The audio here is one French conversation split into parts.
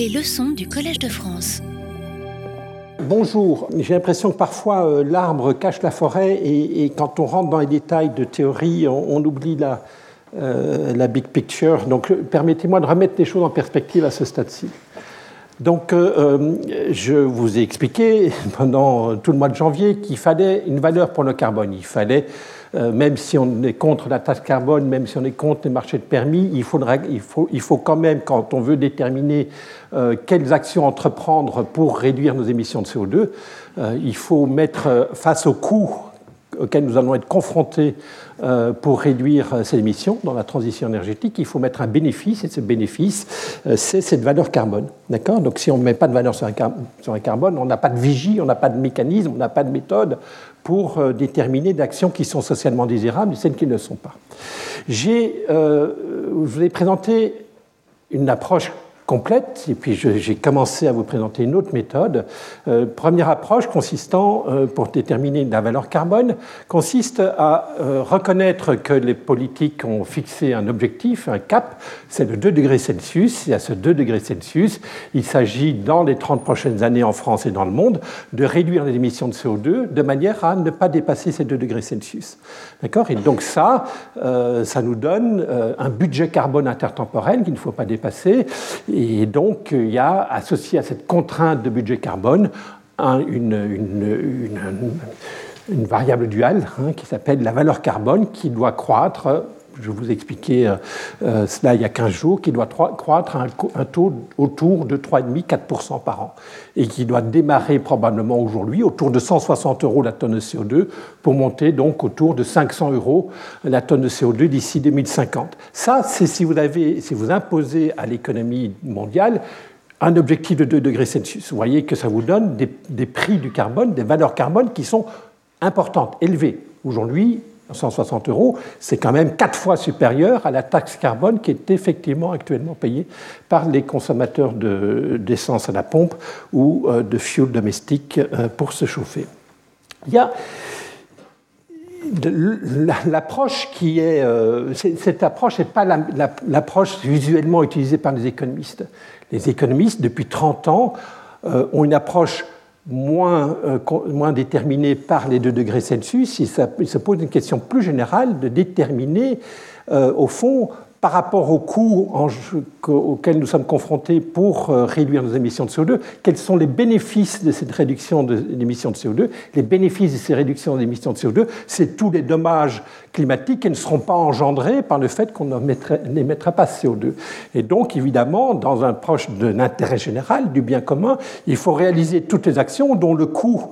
Les leçons du Collège de France. Bonjour, j'ai l'impression que parfois euh, l'arbre cache la forêt et, quand on rentre dans les détails de théorie, on, oublie la, euh, la, big picture. Donc permettez-moi de remettre les choses en perspective à ce stade-ci. Donc euh, je vous ai expliqué pendant tout le mois de janvier qu'il fallait une valeur pour le carbone. Il fallait euh, même si on est contre la taxe carbone, même si on est contre les marchés de permis, il, faut, quand même, quand on veut déterminer euh, quelles actions entreprendre pour réduire nos émissions de CO2, euh, il faut mettre face aux coûts auxquels nous allons être confrontés pour réduire ces émissions dans la transition énergétique, il faut mettre un bénéfice, et ce bénéfice, c'est cette valeur carbone. D'accord? Donc si on ne met pas de valeur sur un, carbone, on n'a pas de vigie, on n'a pas de mécanisme, on n'a pas de méthode pour euh, déterminer d'actions qui sont socialement désirables et celles qui ne le sont pas. Euh, je vous ai présenté une approche et puis j'ai commencé à vous présenter une autre méthode. Euh, première approche consistant, euh, pour déterminer la valeur carbone, consiste à euh, reconnaître que les politiques ont fixé un objectif, un cap, c'est le 2 degrés Celsius, et à ce 2 degrés Celsius, il s'agit dans les 30 prochaines années en France et dans le monde de réduire les émissions de CO2 de manière à ne pas dépasser ces 2 degrés Celsius. D'accord? Et donc ça, ça nous donne un budget carbone intertemporel qu'il ne faut pas dépasser. Et donc, il y a associé à cette contrainte de budget carbone une, variable duale hein, qui s'appelle la valeur carbone qui doit croître je vous expliquais euh, euh, cela il y a 15 jours, qui doit croître à un, taux autour de 3,5-4% par an, et qui doit démarrer probablement aujourd'hui autour de 160 euros la tonne de CO2 pour monter donc autour de 500 euros la tonne de CO2 d'ici 2050. Ça, c'est si vous, avez, si vous imposez à l'économie mondiale un objectif de 2 degrés Celsius. Vous voyez que ça vous donne des, des prix du carbone, des valeurs carbone qui sont importantes, élevées. Aujourd'hui, 160 euros, c'est quand même quatre fois supérieur à la taxe carbone qui est effectivement actuellement payée par les consommateurs d'essence à la pompe ou euh, de fuel domestique euh, pour se chauffer. Il y a l'approche qui est. Euh, cette approche n'est pas l'approche usuellement utilisée par les économistes. Les économistes, depuis 30 ans, ont une approche moins, euh, moins déterminé par les 2 degrés Celsius, il, se pose une question plus générale de déterminer, euh, au fond, par rapport aux coûts auxquels nous sommes confrontés pour euh, réduire nos émissions de CO2, quels sont les bénéfices de cette réduction d'émissions de CO2 Les bénéfices de ces réductions d'émissions de CO2, c'est tous les dommages climatiques qui ne seront pas engendrés par le fait qu'on n'émettra pas de CO2. Et donc, évidemment, dans un proche de l'intérêt général, du bien commun, il faut réaliser toutes les actions dont le coût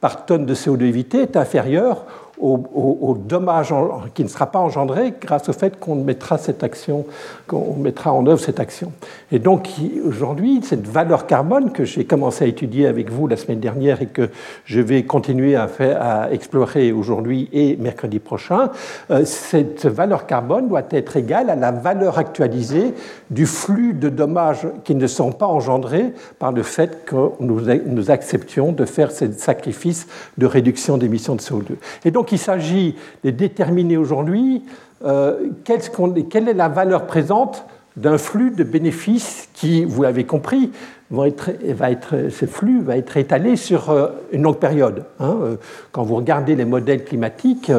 par tonne de CO2 évité est inférieur au, dommage qui ne sera pas engendré grâce au fait qu'on mettra cette action, qu'on mettra en œuvre cette action. Et donc aujourd'hui, cette valeur carbone que j'ai commencé à étudier avec vous la semaine dernière et que je vais continuer à, faire, à explorer aujourd'hui et mercredi prochain, euh, cette valeur carbone doit être égale à la valeur actualisée du flux de dommages qui ne sont pas engendrés par le fait que nous, acceptions de faire ce sacrifice de réduction d'émissions de CO2. Et donc il s'agit de déterminer aujourd'hui euh, quelle est la valeur présente d'un flux de bénéfices qui, vous l'avez compris, va être, ce flux va être étalé sur euh, une longue période. Hein. Quand vous regardez les modèles climatiques,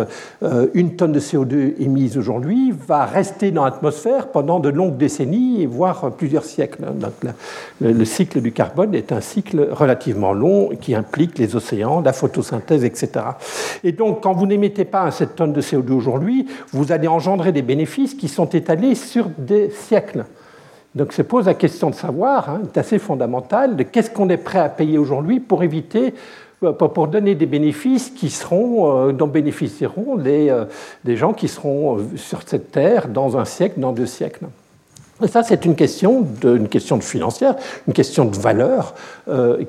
euh, une tonne de CO2 émise aujourd'hui va rester dans l'atmosphère pendant de longues décennies, voire plusieurs siècles. Donc, le, cycle du carbone est un cycle relativement long qui implique les océans, la photosynthèse, etc. Et donc, quand vous n'émettez pas cette tonne de CO2 aujourd'hui, vous allez engendrer des bénéfices qui sont étalés sur des siècles. Donc se pose la question de savoir, hein, c'est assez fondamental, de qu'est-ce qu'on est prêt à payer aujourd'hui pour éviter, euh, pour donner des bénéfices qui seront, euh, dont bénéficieront les, euh, gens qui seront sur cette terre dans un siècle, dans deux siècles. Et ça, c'est une question, financière, une question de valeur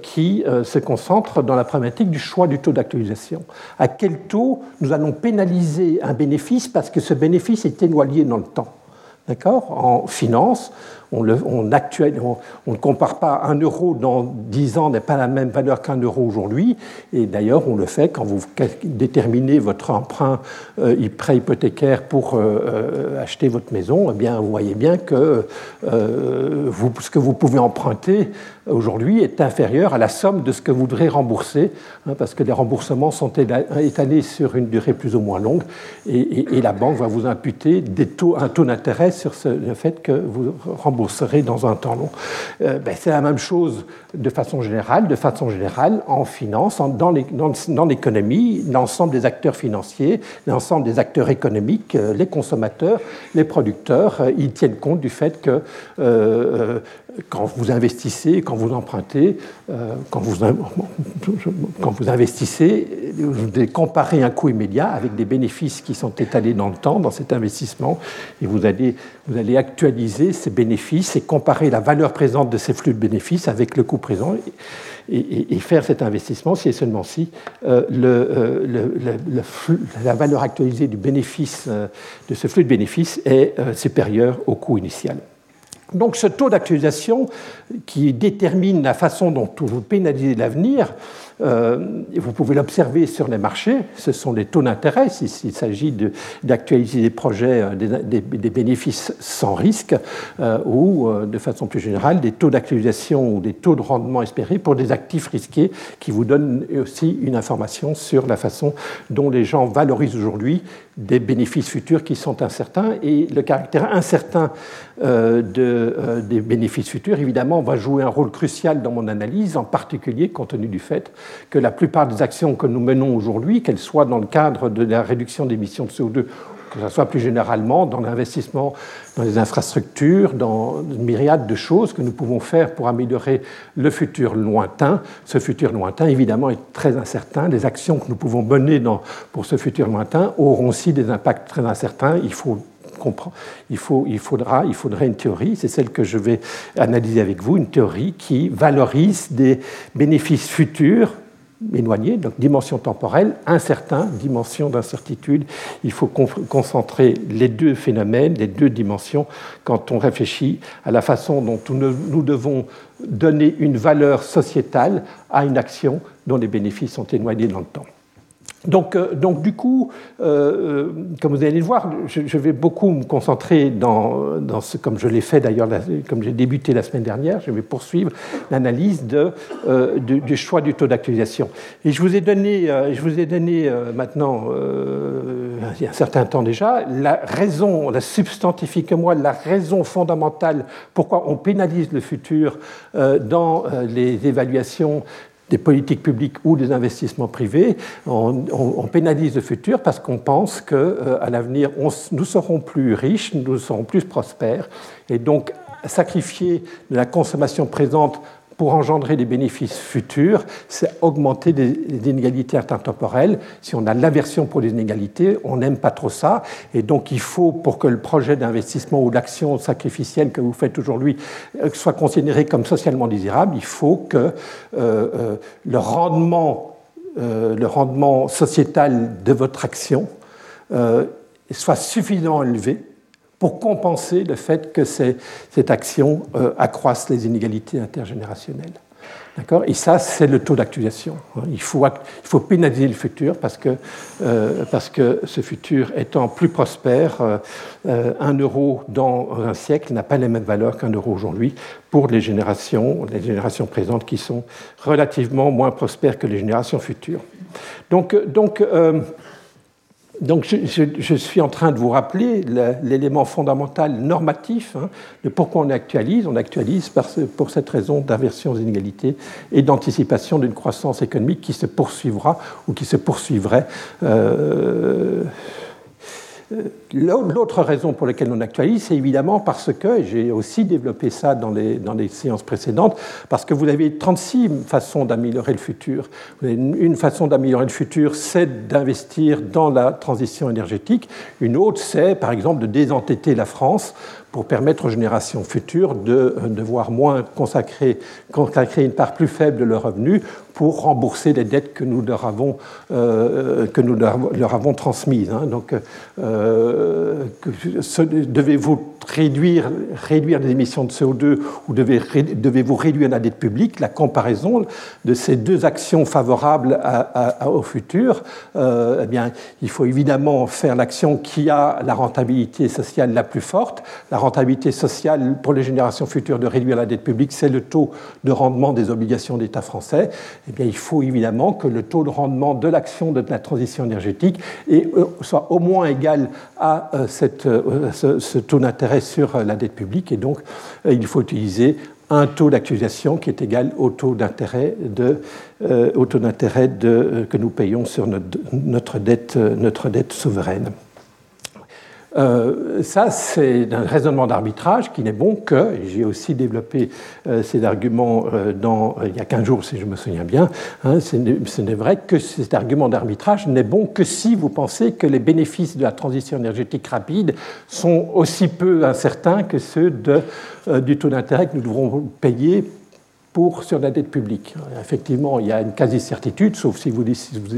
qui se concentre dans la problématique du choix du taux d'actualisation. À quel taux nous allons pénaliser un bénéfice parce que ce bénéfice est éloigné dans le temps? D'accord En finance, on, on, actuel, on, ne compare pas un euro dans 10 ans n'est pas la même valeur qu'un euro aujourd'hui. Et d'ailleurs, on le fait quand vous déterminez votre emprunt euh, prêt hypothécaire pour euh, euh, acheter votre maison. Eh bien, vous voyez bien que vous, ce que vous pouvez emprunter aujourd'hui est inférieur à la somme de ce que vous devrez rembourser, hein, parce que les remboursements sont étalés sur une durée plus ou moins longue, et, la banque va vous imputer des taux, un taux d'intérêt sur le fait que vous rembourserez dans un temps long. Euh, ben, c'est la même chose de façon générale, de façon générale en finance, dans l'économie, l'ensemble des acteurs financiers, l'ensemble des acteurs économiques, euh, les consommateurs, les producteurs, euh, ils tiennent compte du fait que quand vous investissez, quand vous empruntez, euh, quand, vous, quand vous investissez, vous devez comparer un coût immédiat avec des bénéfices qui sont étalés dans le temps dans cet investissement, et vous allez, vous allez actualiser ces bénéfices et comparer la valeur présente de ces flux de bénéfices avec le coût présent. Et, faire cet investissement si et seulement si euh, le, le, la valeur actualisée du bénéfice, euh, de ce flux de bénéfices est supérieure au coût initial. Donc ce taux d'actualisation qui détermine la façon dont vous pénalisez l'avenir, vous pouvez l'observer sur les marchés, ce sont les taux d'intérêt, s'il s'agit d'actualiser des projets, euh, des, bénéfices sans risque, euh, ou de façon plus générale, des taux d'actualisation ou des taux de rendement espérés pour des actifs risqués qui vous donnent aussi une information sur la façon dont les gens valorisent aujourd'hui des bénéfices futurs qui sont incertains. Et le caractère incertain de, des bénéfices futurs, évidemment, va jouer un rôle crucial dans mon analyse, en particulier compte tenu du fait que la plupart des actions que nous menons aujourd'hui, qu'elles soient dans le cadre de la réduction d'émissions de CO2 que ce soit plus généralement dans l'investissement dans les infrastructures, dans une myriade de choses que nous pouvons faire pour améliorer le futur lointain. Ce futur lointain, évidemment, est très incertain. Les actions que nous pouvons mener pour ce futur lointain auront aussi des impacts très incertains. Il faut il, faut, faudra, faudrait une théorie, c'est celle que je vais analyser avec vous, une théorie qui valorise des bénéfices futurs éloignés, donc dimension temporelle, incertain, dimension d'incertitude. Il faut concentrer les deux phénomènes, les deux dimensions, quand on réfléchit à la façon dont nous devons donner une valeur sociétale à une action dont les bénéfices sont éloignés dans le temps. Donc, euh, donc, du coup, euh, euh, comme vous allez le voir, je, vais beaucoup me concentrer dans, ce, comme je l'ai fait d'ailleurs, comme j'ai débuté la semaine dernière, je vais poursuivre l'analyse du, choix du taux d'actualisation. Et je vous ai donné, je vous ai donné maintenant, il y a un certain temps déjà, la raison, la substantifique-moi, la raison fondamentale pourquoi on pénalise le futur dans les évaluations des politiques publiques ou des investissements privés, on, pénalise le futur parce qu'on pense qu'à euh, l'avenir, nous serons plus riches, nous serons plus prospères, et donc sacrifier de la consommation présente pour engendrer des bénéfices futurs, c'est augmenter les, inégalités intertemporelles. Si on a l'aversion pour les inégalités, on n'aime pas trop ça. Et donc il faut, pour que le projet d'investissement ou l'action sacrificielle que vous faites aujourd'hui euh, soit considéré comme socialement désirable, il faut que euh, euh, le, rendement, le rendement sociétal de votre action soit suffisamment élevé pour compenser le fait que cette action euh, accroisse les inégalités intergénérationnelles. Et ça, c'est le taux d'actualisation. Il faut, il faut pénaliser le futur parce que, euh, parce que ce futur étant plus prospère, euh, un euro dans un siècle n'a pas les mêmes valeurs qu'un euro aujourd'hui pour les générations, les générations présentes qui sont relativement moins prospères que les générations futures. Donc, donc donc je, suis en train de vous rappeler l'élément fondamental normatif hein, de pourquoi on actualise. On actualise pour cette raison d'inversion aux inégalités et d'anticipation d'une croissance économique qui se poursuivra ou qui se poursuivrait. Euh, l'autre raison pour laquelle on actualise, c'est évidemment parce que, j'ai aussi développé ça dans les, dans les séances précédentes, parce que vous avez 36 façons d'améliorer le futur. Une façon d'améliorer le futur, c'est d'investir dans la transition énergétique. Une autre, c'est par exemple de désentetter la France pour permettre aux générations futures de devoir moins consacrer, consacrer une part plus faible de leurs revenus pour rembourser les dettes que nous leur avons, euh, que nous leur, avons transmises. Hein. Donc, euh, devez-vous réduire, réduire les émissions de CO2 ou devez-vous réduire la dette publique? La comparaison de ces deux actions favorables au futur, euh, eh bien, il faut évidemment faire l'action qui a la rentabilité sociale la plus forte. La rentabilité sociale pour les générations futures de réduire la dette publique, c'est le taux de rendement des obligations d'État français eh bien, il faut évidemment que le taux de rendement de l'action de la transition énergétique euh, soit au moins égal à euh, euh, ce, taux d'intérêt sur la dette publique. Et donc, il faut utiliser un taux d'actualisation qui est égal au taux d'intérêt que nous payons sur notre dette souveraine. Euh, ça, c'est un raisonnement d'arbitrage qui n'est bon que, et j'ai aussi développé euh, ces arguments euh, il y a 15 jours, si je me souviens bien, hein, ce n'est vrai que cet argument d'arbitrage n'est bon que si vous pensez que les bénéfices de la transition énergétique rapide sont aussi peu incertains que ceux de, du taux d'intérêt que nous devrons payer pour, sur la dette publique. Effectivement, il y a une quasi-certitude, sauf si vous,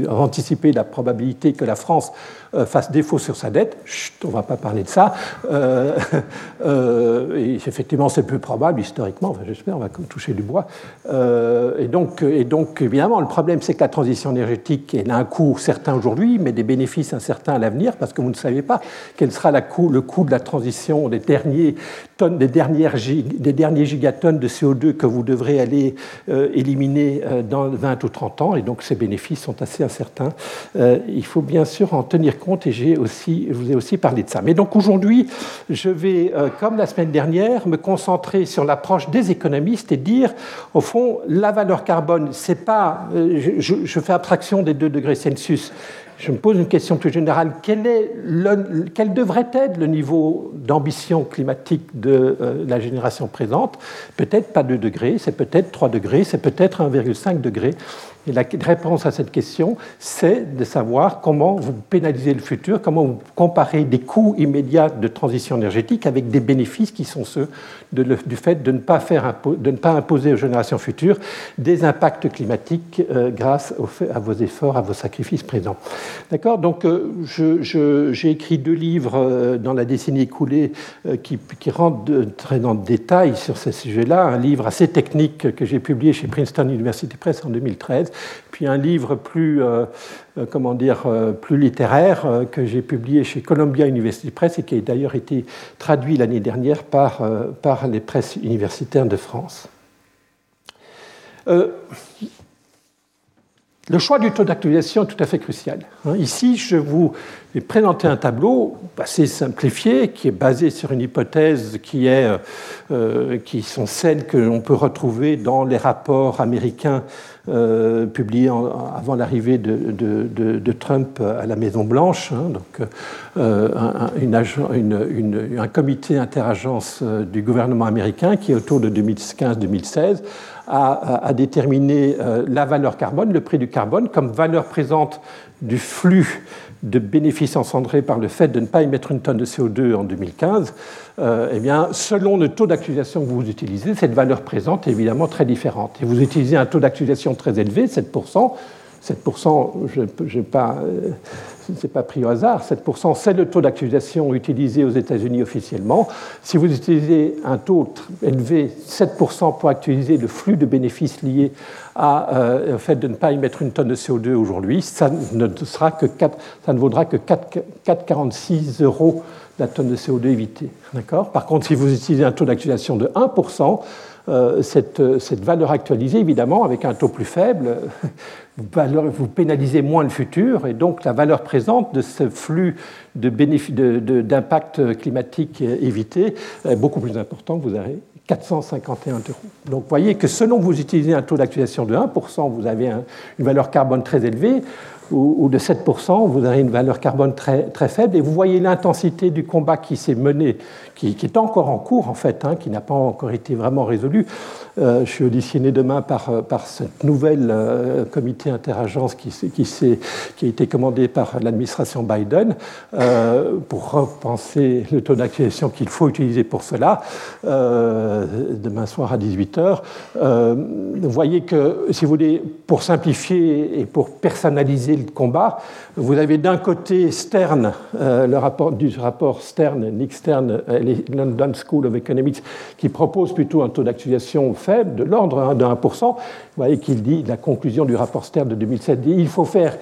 anticipez la probabilité que la France euh, fasse défaut sur sa dette. Chut, on ne va pas parler de ça. Euh, euh, et effectivement, c'est peu probable historiquement, enfin, j'espère, on va toucher du bois. et, donc, et donc, évidemment, le problème, c'est que la transition énergétique, elle a un coût certain aujourd'hui, mais des bénéfices incertains à l'avenir, parce que vous ne savez pas quel sera le coût de la transition des derniers tonnes, des, dernières, des derniers gigatonnes de CO2 que vous devrez aller éliminer dans 20 ou 30 ans, et donc ces bénéfices sont assez incertains. Il faut bien sûr en tenir compte, et aussi, je vous ai aussi parlé de ça. Mais donc aujourd'hui, je vais, comme la semaine dernière, me concentrer sur l'approche des économistes et dire, au fond, la valeur carbone, c'est pas, je, je fais abstraction des 2 degrés Celsius, je me pose une question plus générale. Quel, est quel devrait être le niveau d'ambition climatique de euh, la génération présente? Peut-être pas 2 degrés, c'est peut-être 3 degrés, c'est peut-être 1,5 degré. Et la réponse à cette question, c'est de savoir comment vous pénalisez le futur, comment vous comparez des coûts immédiats de transition énergétique avec des bénéfices qui sont ceux du fait de ne, pas faire, de ne pas imposer aux générations futures des impacts climatiques euh, grâce à vos efforts, à vos sacrifices présents. D'accord? Donc, euh, j'ai écrit deux livres euh, dans la décennie écoulée qui, qui, rentrent très dans le détail sur ces sujets-là. Un livre assez technique que j'ai publié chez Princeton University Press en 2013 puis un livre plus, euh, euh, comment dire, euh, plus littéraire que j'ai publié chez Columbia University Press et qui a d'ailleurs été traduit l'année dernière par, par les presses universitaires de France. Le choix du taux d'actualisation est tout à fait crucial. Hein. Ici, je vous ai présenté un tableau assez simplifié qui est basé sur une hypothèse qui, est, qui sont celles que l'on peut retrouver dans les rapports américains euh, publié avant l'arrivée de, Trump à la Maison-Blanche. Hein, donc, euh, un, comité interagence euh, du gouvernement américain qui, autour de 2015-2016, a, déterminé la valeur carbone, le prix du carbone, comme valeur présente du flux de bénéfices encendrés par le fait de ne pas émettre une tonne de CO2 en 2015 euh, eh bien, selon le taux d'actualisation que vous utilisez, cette valeur présente est évidemment très différente. Et vous utilisez un taux d'actualisation très élevé, 7%. 7%, je n'ai pas, euh, c'est pas pris au hasard, 7%, c'est le taux d'actualisation utilisé aux États-Unis officiellement. Si vous utilisez un taux élevé, 7% pour actualiser le flux de bénéfices liés euh, au fait de ne pas émettre une tonne de CO2 aujourd'hui, ça ne, sera que ça ne vaudra que 4,46 euros la tonne de CO2 évitée. Par contre, si vous utilisez un taux d'actualisation de 1%, euh, cette, cette, valeur actualisée, évidemment, avec un taux plus faible, vous, pénalisez moins le futur, et donc la valeur présente de ce flux d'impact climatique évité est beaucoup plus important. Vous avez 451 euros. Donc vous voyez que selon que vous utilisez un taux d'actualisation de 1%, vous avez une valeur carbone très élevée. ou, de 7%, vous avez une valeur carbone très, très faible. Et vous voyez l'intensité du combat qui s'est mené, qui, est encore en cours en fait, hein, qui n'a pas encore été vraiment résolu. Euh, je suis auditionné demain par, euh, par cette nouvelle euh, comité interagence qui, a été commandé par l'administration Biden pour repenser le taux d'actualisation qu'il faut utiliser pour cela, demain soir à 18h. vous voyez que, si vous voulez, pour simplifier et pour personnaliser le combat, vous avez d'un côté Stern, le rapport du rapport Stern, Nick Stern, London School of Economics, qui propose plutôt un taux d'actualisation de l'ordre de 1%. Vous voyez qu'il dit, la conclusion du rapport Stern de 2007 dit il faut faire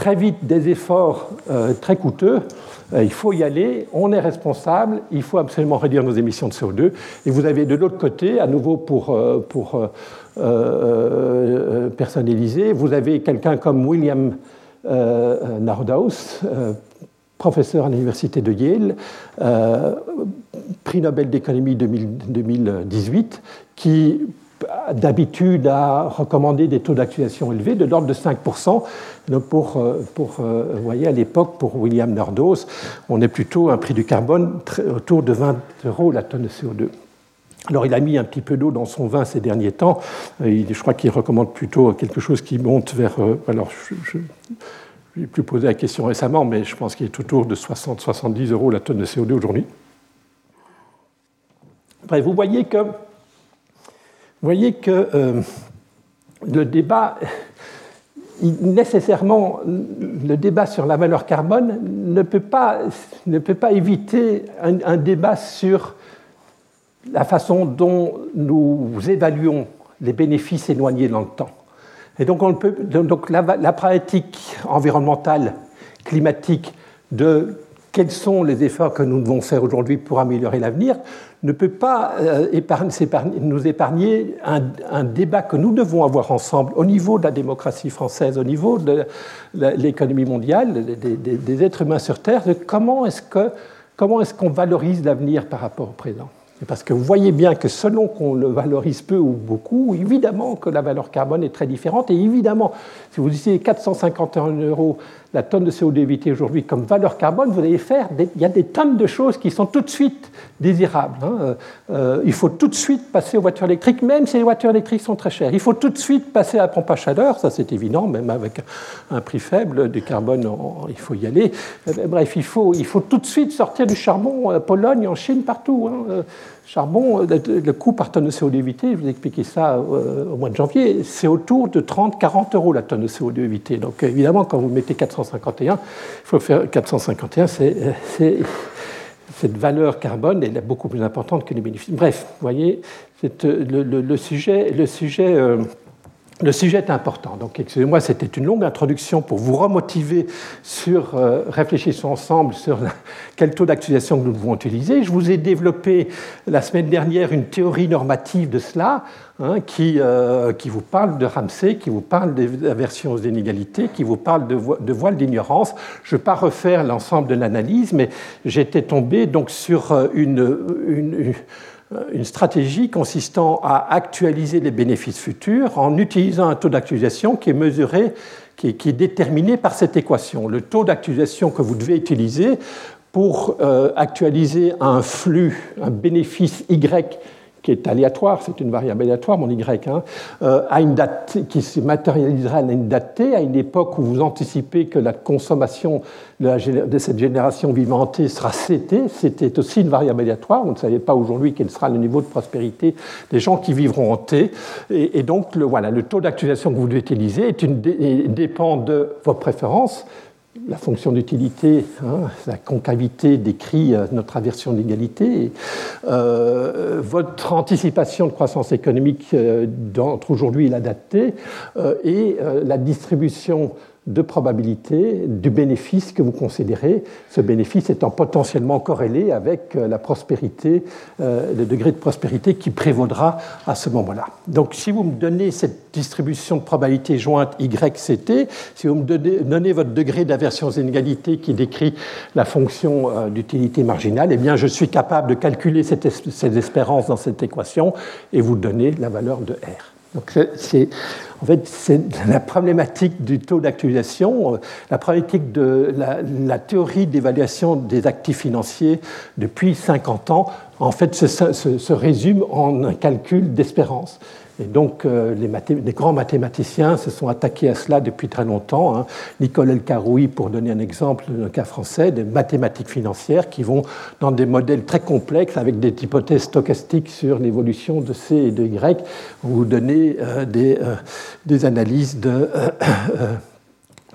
très vite des efforts euh, très coûteux, euh, il faut y aller, on est responsable, il faut absolument réduire nos émissions de CO2. Et vous avez de l'autre côté, à nouveau pour, euh, pour personnaliser, vous avez quelqu'un comme William Nordhaus, professeur à l'université de Yale, prix Nobel d'économie 2018, qui d'habitude a recommandé des taux d'actualisation élevés de l'ordre de 5%. Donc pour, euh, pour euh, vous voyez, à l'époque, pour William Nordos, on est plutôt un prix du carbone autour de 20 euros la tonne de CO2. Alors il a mis un petit peu d'eau dans son vin ces derniers temps. Euh, je crois qu'il recommande plutôt quelque chose qui monte vers... Alors je, n'ai plus posé la question récemment, mais je pense qu'il est autour de 60-70 euros la tonne de CO2 aujourd'hui. vous voyez que voyez que euh, le débat, nécessairement, le débat sur la valeur carbone ne peut pas, ne peut pas éviter un, débat sur la façon dont nous évaluons les bénéfices éloignés dans le temps. Et donc, la pratique environnementale, climatique, de quels sont les efforts que nous devons faire aujourd'hui pour améliorer l'avenir, ne peut pas euh, nous épargner un, débat que nous devons avoir ensemble au niveau de la démocratie française, au niveau de l'économie mondiale, des, êtres humains sur Terre, de comment est-ce qu'on valorise l'avenir par rapport au présent. Parce que vous voyez bien que selon qu'on le valorise peu ou beaucoup, évidemment que la valeur carbone est très différente. Et évidemment, si vous disiez 451 euros la tonne de CO2 évitée aujourd'hui comme valeur carbone, vous allez faire, il y a des tonnes de choses qui sont tout de suite désirables. Hein. Euh, euh, il faut tout de suite passer aux voitures électriques, même si les voitures électriques sont très chères. Il faut tout de suite passer à la pompe à chaleur, ça c'est évident, même avec un prix faible du carbone, il faut y aller. Euh, bref, il faut, tout de suite sortir du charbon en Pologne, en Chine, partout. Hein charbon, le coût par tonne de CO2 évité, je vous ai expliqué ça euh, au mois de janvier, c'est autour de 30-40 euros la tonne de CO2 évité. Donc évidemment, quand vous mettez 451, il faut faire 451, c'est, cette valeur carbone elle est beaucoup plus importante que les bénéfices. Bref, vous voyez, le, sujet, le sujet euh, le sujet est important. Donc, excusez-moi, c'était une longue introduction pour vous remotiver sur, euh, réfléchissons ensemble sur quel taux d'actualisation que nous devons utiliser. Je vous ai développé la semaine dernière une théorie normative de cela, hein, qui, euh, qui, vous parle de Ramsey, qui vous parle d'aversion aux inégalités, qui vous parle de, de voile d'ignorance. Je ne vais pas refaire l'ensemble de l'analyse, mais j'étais tombé donc sur euh, une, une euh, une stratégie consistant à actualiser les bénéfices futurs en utilisant un taux d'actualisation qui est mesuré, qui est, déterminé par cette équation. Le taux d'actualisation que vous devez utiliser pour euh, actualiser un flux, un bénéfice Y qui est aléatoire, c'est une variable aléatoire, mon y, hein, euh, une date qui se matérialisera à une date t, à une époque où vous anticipez que la consommation de, cette génération vivante sera ct. C'était aussi une variable aléatoire. Vous ne savez pas aujourd'hui quel sera le niveau de prospérité des gens qui vivront en t. Et, donc, le, voilà, le taux d'actualisation que vous devez utiliser dépend de vos préférences la fonction d'utilité, hein, la concavité décrit euh, notre aversion de l'égalité. Euh, votre anticipation de croissance économique euh, entre aujourd'hui et la date T, et la distribution de probabilité du bénéfice que vous considérez, ce bénéfice étant potentiellement corrélé avec euh, la prospérité, euh, le degré de prospérité qui prévaudra à ce moment-là. Donc si vous me donnez cette distribution de probabilité jointe YCT, si vous me donnez, votre degré d'aversion aux inégalités qui décrit la fonction euh, d'utilité marginale, eh bien je suis capable de calculer cette, cette espérance dans cette équation et vous donner la valeur de R. Donc c'est en fait la problématique du taux d'actualisation, la problématique de la, théorie d'évaluation des actifs financiers depuis 50 ans. En fait, se résume en un calcul d'espérance. Et donc, euh, les, grands mathématiciens se sont attaqués à cela depuis très longtemps. Hein. Nicolas Caroui, pour donner un exemple d'un cas français, des mathématiques financières qui vont dans des modèles très complexes avec des hypothèses stochastiques sur l'évolution de C et de Y, vous donner euh, euh, des, analyses de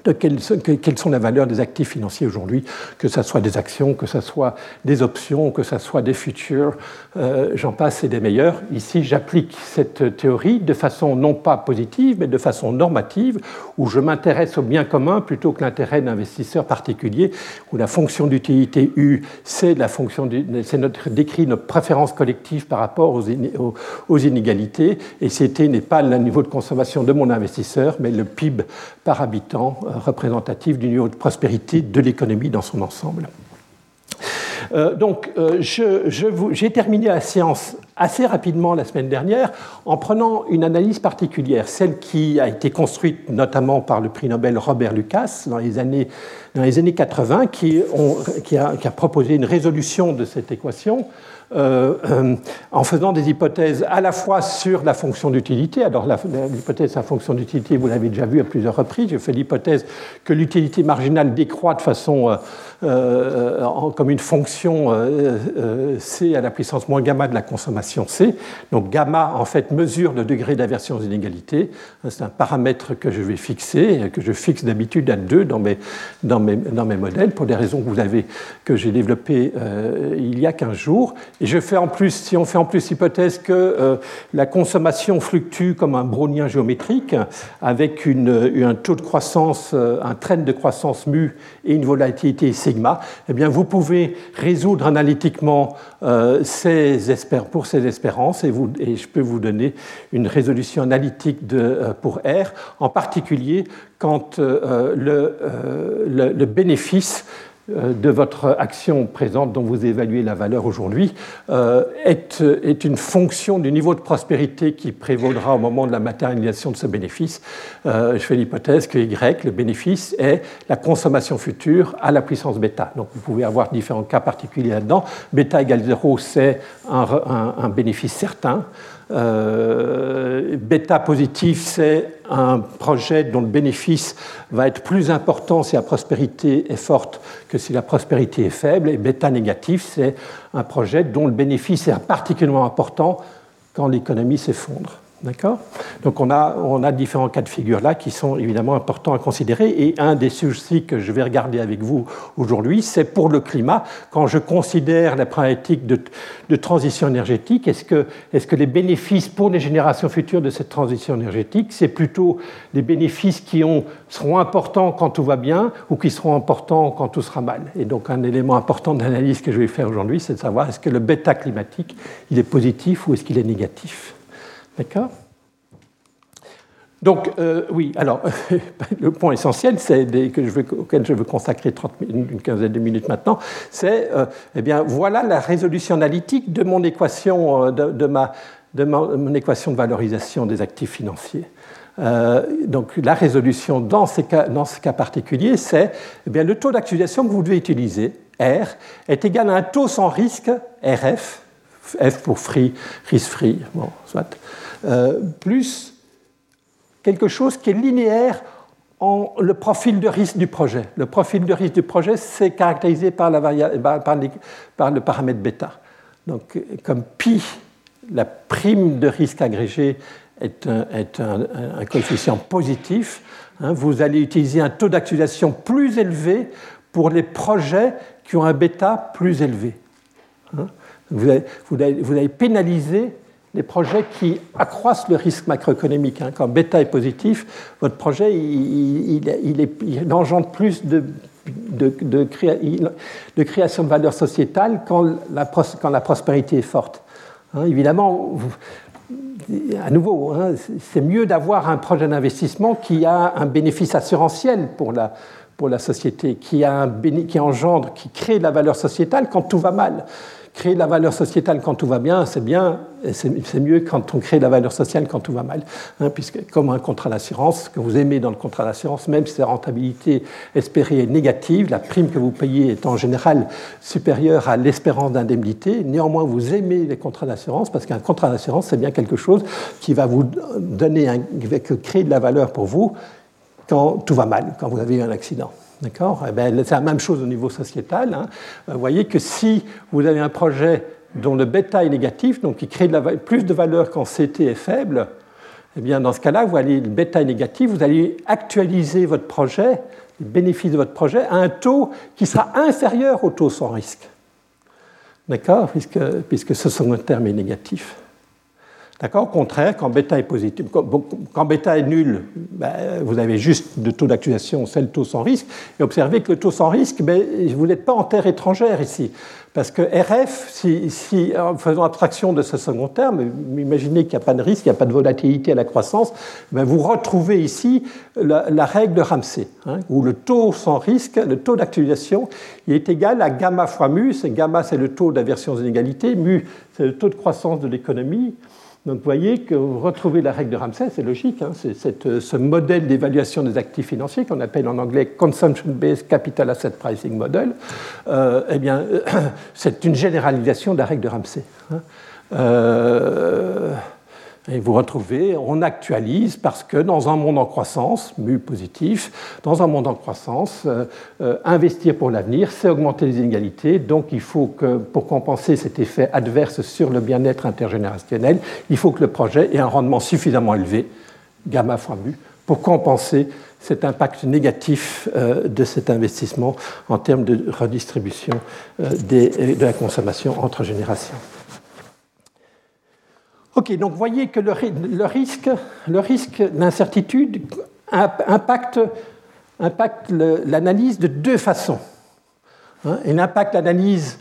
de quelles, sont les valeurs des actifs financiers aujourd'hui, que ce soit des actions, que ce soit des options, que ce soit des futurs, euh, j'en passe et des meilleurs. Ici, j'applique cette théorie de façon non pas positive, mais de façon normative, où je m'intéresse au bien commun plutôt que l'intérêt d'investisseurs particuliers, où la fonction d'utilité U, c'est la fonction, c'est notre décrit notre préférence collective par rapport aux, aux inégalités, et CT n'est pas le niveau de consommation de mon investisseur, mais le PIB par habitant représentatif du niveau de prospérité de l'économie dans son ensemble. Euh, donc, euh, j'ai terminé la séance assez rapidement la semaine dernière en prenant une analyse particulière, celle qui a été construite notamment par le prix Nobel Robert Lucas dans les années, dans les années 80, qui, a, proposé une résolution de cette équation euh, euh, en faisant des hypothèses à la fois sur la fonction d'utilité. Alors l'hypothèse de la fonction d'utilité, vous l'avez déjà vu à plusieurs reprises. J'ai fait l'hypothèse que l'utilité marginale décroît de façon euh, comme une fonction C à la puissance moins gamma de la consommation Donc gamma en fait mesure le degré d'aversion aux inégalités. C'est un paramètre que je vais fixer, que je fixe d'habitude à 2 dans mes, dans, mes, dans mes modèles pour des raisons que vous avez que j'ai développées il y a 15 jours. Et je fais en plus, si on fait en plus l'hypothèse que euh, la consommation fluctue comme un brownien géométrique, avec un taux de croissance, euh, un trend de croissance mu et une volatilité sigma, eh bien vous pouvez résoudre analytiquement euh, ces pour ces espérances et, je peux vous donner une résolution analytique de, pour R, en particulier quand le, le, le bénéfice euh, de votre action présente dont vous évaluez la valeur aujourd'hui euh, est, une fonction du niveau de prospérité qui prévaudra au moment de la matérialisation de ce bénéfice. Euh, je fais l'hypothèse que Y, le bénéfice, est la consommation future à la puissance bêta. Donc vous pouvez avoir différents cas particuliers là-dedans. Bêta égale 0, c'est un, bénéfice certain. Euh, bêta positif, c'est un projet dont le bénéfice va être plus important si la prospérité est forte que si la prospérité est faible. Et bêta négatif, c'est un projet dont le bénéfice est particulièrement important quand l'économie s'effondre. D'accord Donc on a, différents cas de figure là qui sont évidemment importants à considérer. Et un des sujets que je vais regarder avec vous aujourd'hui, c'est pour le climat. Quand je considère la problématique de, transition énergétique, est-ce que, les bénéfices pour les générations futures de cette transition énergétique, c'est plutôt des bénéfices qui ont, seront importants quand tout va bien ou qui seront importants quand tout sera mal? Et donc un élément important d'analyse que je vais faire aujourd'hui, c'est de savoir est-ce que le bêta climatique, il est positif ou est-ce qu'il est négatif? D'accord donc, euh, oui, alors, le point essentiel que je veux, auquel je veux consacrer 30 une quinzaine de minutes maintenant, c'est, euh, eh bien, voilà la résolution analytique de mon équation, euh, de, ma, de mon équation de valorisation des actifs financiers. donc, la résolution dans, ces cas, dans ce cas particulier, c'est eh bien, le taux d'actualisation que vous devez utiliser, R, est égal à un taux sans risque, RF, F pour free, risk free, bon, soit, euh, plus quelque chose qui est linéaire en le profil de risque du projet. Le profil de risque du projet, c'est caractérisé par, la par, par, le paramètre bêta. Donc, comme pi, la prime de risque agrégé est un, est un, coefficient positif, hein, vous allez utiliser un taux d'actualisation plus élevé pour les projets qui ont un bêta plus élevé. Hein. Vous, vous allez pénaliser les projets qui accroissent le risque macroéconomique. Hein. Quand bêta est positif, votre projet il, engendre plus de, création de valeur sociétale quand la, prospérité est forte. Hein. évidemment, à nouveau, hein, c'est mieux d'avoir un projet d'investissement qui a un bénéfice assurantiel pour la, société, qui, qui engendre, qui crée de la valeur sociétale quand tout va mal créer de la valeur sociétale quand tout va bien, c'est bien, c'est mieux quand on crée de la valeur sociale quand tout va mal. Hein, puisque, comme un contrat d'assurance, que vous aimez dans le contrat d'assurance, même si la rentabilité espérée est négative, la prime que vous payez est en général supérieure à l'espérance d'indemnité, néanmoins vous aimez les contrats d'assurance, parce qu'un contrat d'assurance, c'est bien quelque chose qui va vous donner, un, créer de la valeur pour vous quand tout va mal, quand vous avez eu un accident. D'accord eh ben, C'est la même chose au niveau sociétal. Hein. Vous voyez que si vous avez un projet dont le bêta est négatif, donc qui crée plus de valeur quand CT est faible, eh bien dans ce cas-là, vous allez, le bêta est négatif, vous allez actualiser votre projet, les bénéfices de votre projet, à un taux qui sera inférieur au taux sans risque. D'accord? Puisque, puisque ce second terme est négatif. Au contraire, quand bêta est positif, quand bêta est nul, ben, vous avez juste le taux d'actualisation, c'est le taux sans risque. Et observez que le taux sans risque, ben, vous n'êtes pas en terre étrangère ici. Parce que RF, si, en faisant abstraction de ce second terme, imaginez qu'il n'y a pas de risque, il n'y a pas de volatilité à la croissance, ben, vous retrouvez ici la, règle de Ramsey, hein, où le taux sans risque, le taux d'actualisation, est égal à gamma fois mu. Gamma, c'est le taux d'aversion aux inégalités, mu, c'est le taux de croissance de l'économie. Donc vous voyez que vous retrouvez la règle de Ramsey, c'est logique, hein, c'est euh, ce modèle d'évaluation des actifs financiers qu'on appelle en anglais Consumption-Based Capital Asset Pricing Model. Euh, eh bien, c'est une généralisation de la règle de Ramsey. Hein. Euh, et vous retrouvez, on actualise parce que dans un monde en croissance, mu positif, dans un monde en croissance, euh, euh, investir pour l'avenir, c'est augmenter les inégalités. Donc il faut que, pour compenser cet effet adverse sur le bien-être intergénérationnel, il faut que le projet ait un rendement suffisamment élevé, gamma fois mu, pour compenser cet impact négatif euh, de cet investissement en termes de redistribution de la consommation entre générations. Ok, donc vous voyez que le, risque, le risque d'incertitude impacte, l'analyse de deux façons. Hein. il impacte l'analyse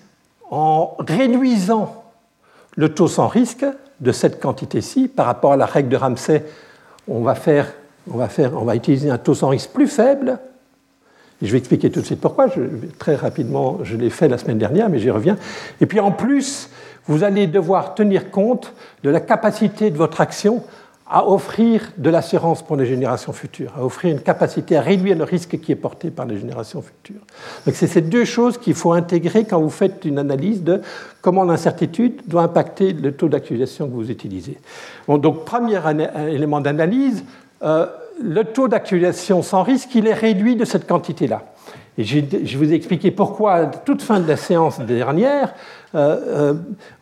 en réduisant le taux sans risque de cette quantité-ci par rapport à la règle de Ramsey. On va, faire, on va, faire, on va utiliser un taux sans risque plus faible. je vais expliquer tout de suite pourquoi. très rapidement, je l'ai fait la semaine dernière, mais j'y reviens. Et puis en plus, vous allez devoir tenir compte de la capacité de votre action à offrir de l'assurance pour les générations futures, à offrir une capacité à réduire le risque qui est porté par les générations futures. Donc c'est ces deux choses qu'il faut intégrer quand vous faites une analyse de comment l'incertitude doit impacter le taux d'actualisation que vous utilisez. donc premier élément d'analyse, euh, le taux d'actualisation sans risque, il est réduit de cette quantité-là. Et je vous ai expliqué pourquoi, à toute fin de la séance dernière, euh, euh,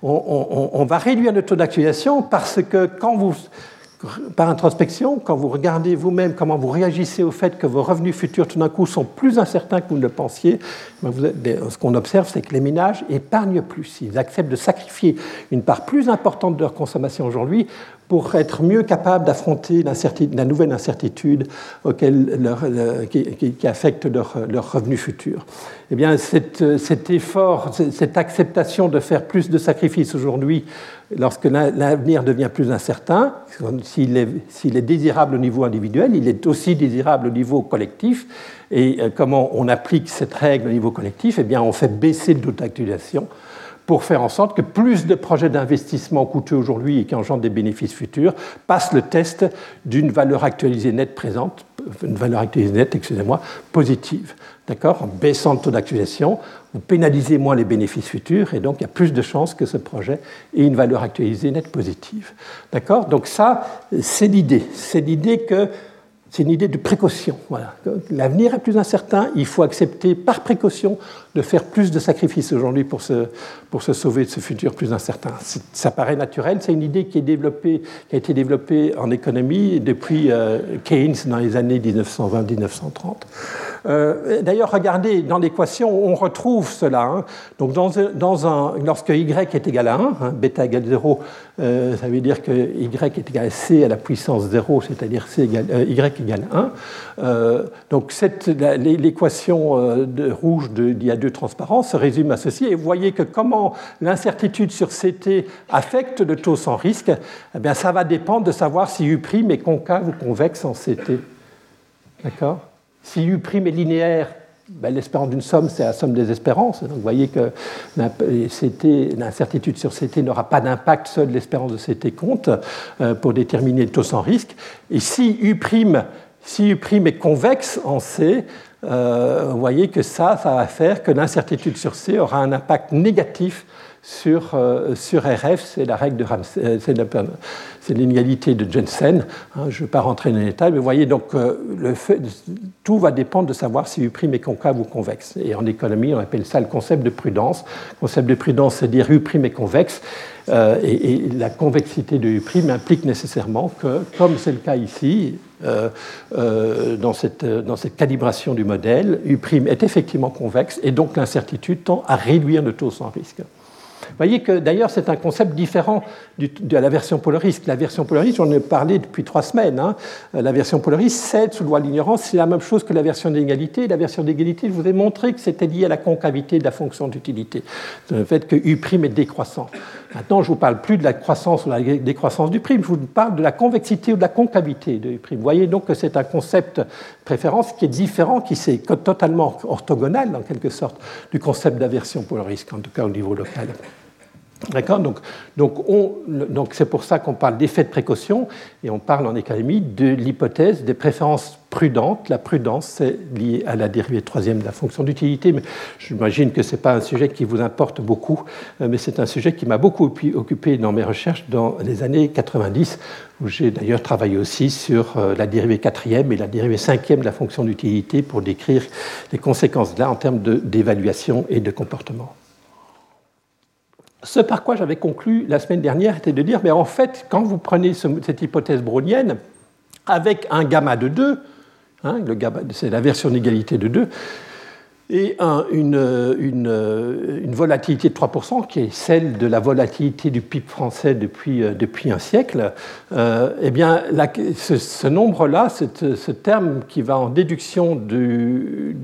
on, va réduire le taux d'actualisation parce que quand vous, par introspection, quand vous regardez vous-même comment vous réagissez au fait que vos revenus futurs tout d'un coup sont plus incertains que vous ne le pensiez, ben ce qu'on observe, c'est que les ménages épargnent plus. Ils acceptent de sacrifier une part plus importante de leur consommation aujourd'hui pour être mieux capables d'affronter la nouvelle incertitude qui, affecte leurs leur revenus futurs. Eh bien, cet effort, cette acceptation de faire plus de sacrifices aujourd'hui, lorsque l'avenir devient plus incertain, s'il est, désirable au niveau individuel, il est aussi désirable au niveau collectif. Et euh, comment on applique cette règle au niveau collectif? Eh bien, on fait baisser le taux d'actualisation pour faire en sorte que plus de projets d'investissement coûteux aujourd'hui et qui engendrent des bénéfices futurs passent le test d'une valeur actualisée nette présente, une valeur actualisée nette, excusez-moi, positive. D'accord En baissant le taux d'actualisation, vous pénalisez moins les bénéfices futurs et donc il y a plus de chances que ce projet ait une valeur actualisée nette positive. D'accord Donc ça, c'est l'idée. C'est l'idée que c'est une idée de précaution. L'avenir est plus incertain, il faut accepter par précaution de faire plus de sacrifices aujourd'hui pour se, pour se sauver de ce futur plus incertain. Ça paraît naturel, c'est une idée qui, a été développée en économie depuis euh, Keynes dans les années 1920-1930. Euh, d'ailleurs, regardez, dans l'équation, on retrouve cela. Hein. Donc, dans, un, lorsque y est égal à 1, hein, bêta égale 0, euh, ça veut dire que y est égal à c à la puissance 0, c'est-à-dire y égale 1. donc, l'équation rouge d'il y a deux transparences se résume à ceci. Et vous voyez que comment l'incertitude sur CT affecte le taux sans risque, eh bien, ça va dépendre de savoir si U' est concave ou convexe en CT. D'accord? Si U' est linéaire, ben, l'espérance d'une somme, c'est la somme des espérances. Donc vous voyez que l'incertitude sur CT n'aura pas d'impact, seule l'espérance de CT compte euh, pour déterminer le taux sans risque. Et si U', si U' est convexe en C, euh, vous voyez que ça, ça va faire que l'incertitude sur C aura un impact négatif sur, euh, sur RF, c'est la règle de Ramsey, c'est l'inégalité de Jensen. Hein, je ne vais pas rentrer dans les détails, mais vous voyez, donc, euh, tout va dépendre de savoir si U' est concave ou convexe. Et en économie, on appelle ça le concept de prudence. Le concept de prudence, c'est dire U' est convexe. Euh, et, la convexité de U' implique nécessairement que, comme c'est le cas ici, euh, dans, cette, dans cette calibration du modèle, U' est effectivement convexe et donc l'incertitude tend à réduire le taux sans risque. Vous voyez que d'ailleurs c'est un concept différent de la version polariste. La version polariste, j'en ai parlé depuis trois semaines. Hein. La version polariste cède sous loi de l'ignorance, c'est la même chose que la version d'égalité. La version d'égalité, je vous ai montré que c'était lié à la concavité de la fonction d'utilité, le fait que U' est décroissant. Maintenant, je ne vous parle plus de la croissance ou de la décroissance du prime, je vous parle de la convexité ou de la concavité de U'. Vous voyez donc que c'est un concept préférence qui est différent, qui est totalement orthogonal en quelque sorte du concept d'aversion polariste, en tout cas au niveau local. D'accord Donc, c'est pour ça qu'on parle d'effet de précaution et on parle en économie de l'hypothèse des préférences prudentes. La prudence, c'est lié à la dérivée troisième de la fonction d'utilité, mais j'imagine que ce n'est pas un sujet qui vous importe beaucoup, euh, mais c'est un sujet qui m'a beaucoup occupé dans mes recherches dans les années 90, où j'ai d'ailleurs travaillé aussi sur euh, la dérivée quatrième et la dérivée cinquième de la fonction d'utilité pour décrire les conséquences là en termes d'évaluation et de comportement. Ce par quoi j'avais conclu la semaine dernière était de dire, mais en fait, quand vous prenez cette hypothèse brownienne, avec un gamma de 2, hein, c'est la version d'égalité de 2, et une, une, volatilité de 3%, qui est celle de la volatilité du PIB français depuis, euh, depuis un siècle, euh, eh bien, ce, nombre-là, ce terme qui va en déduction de,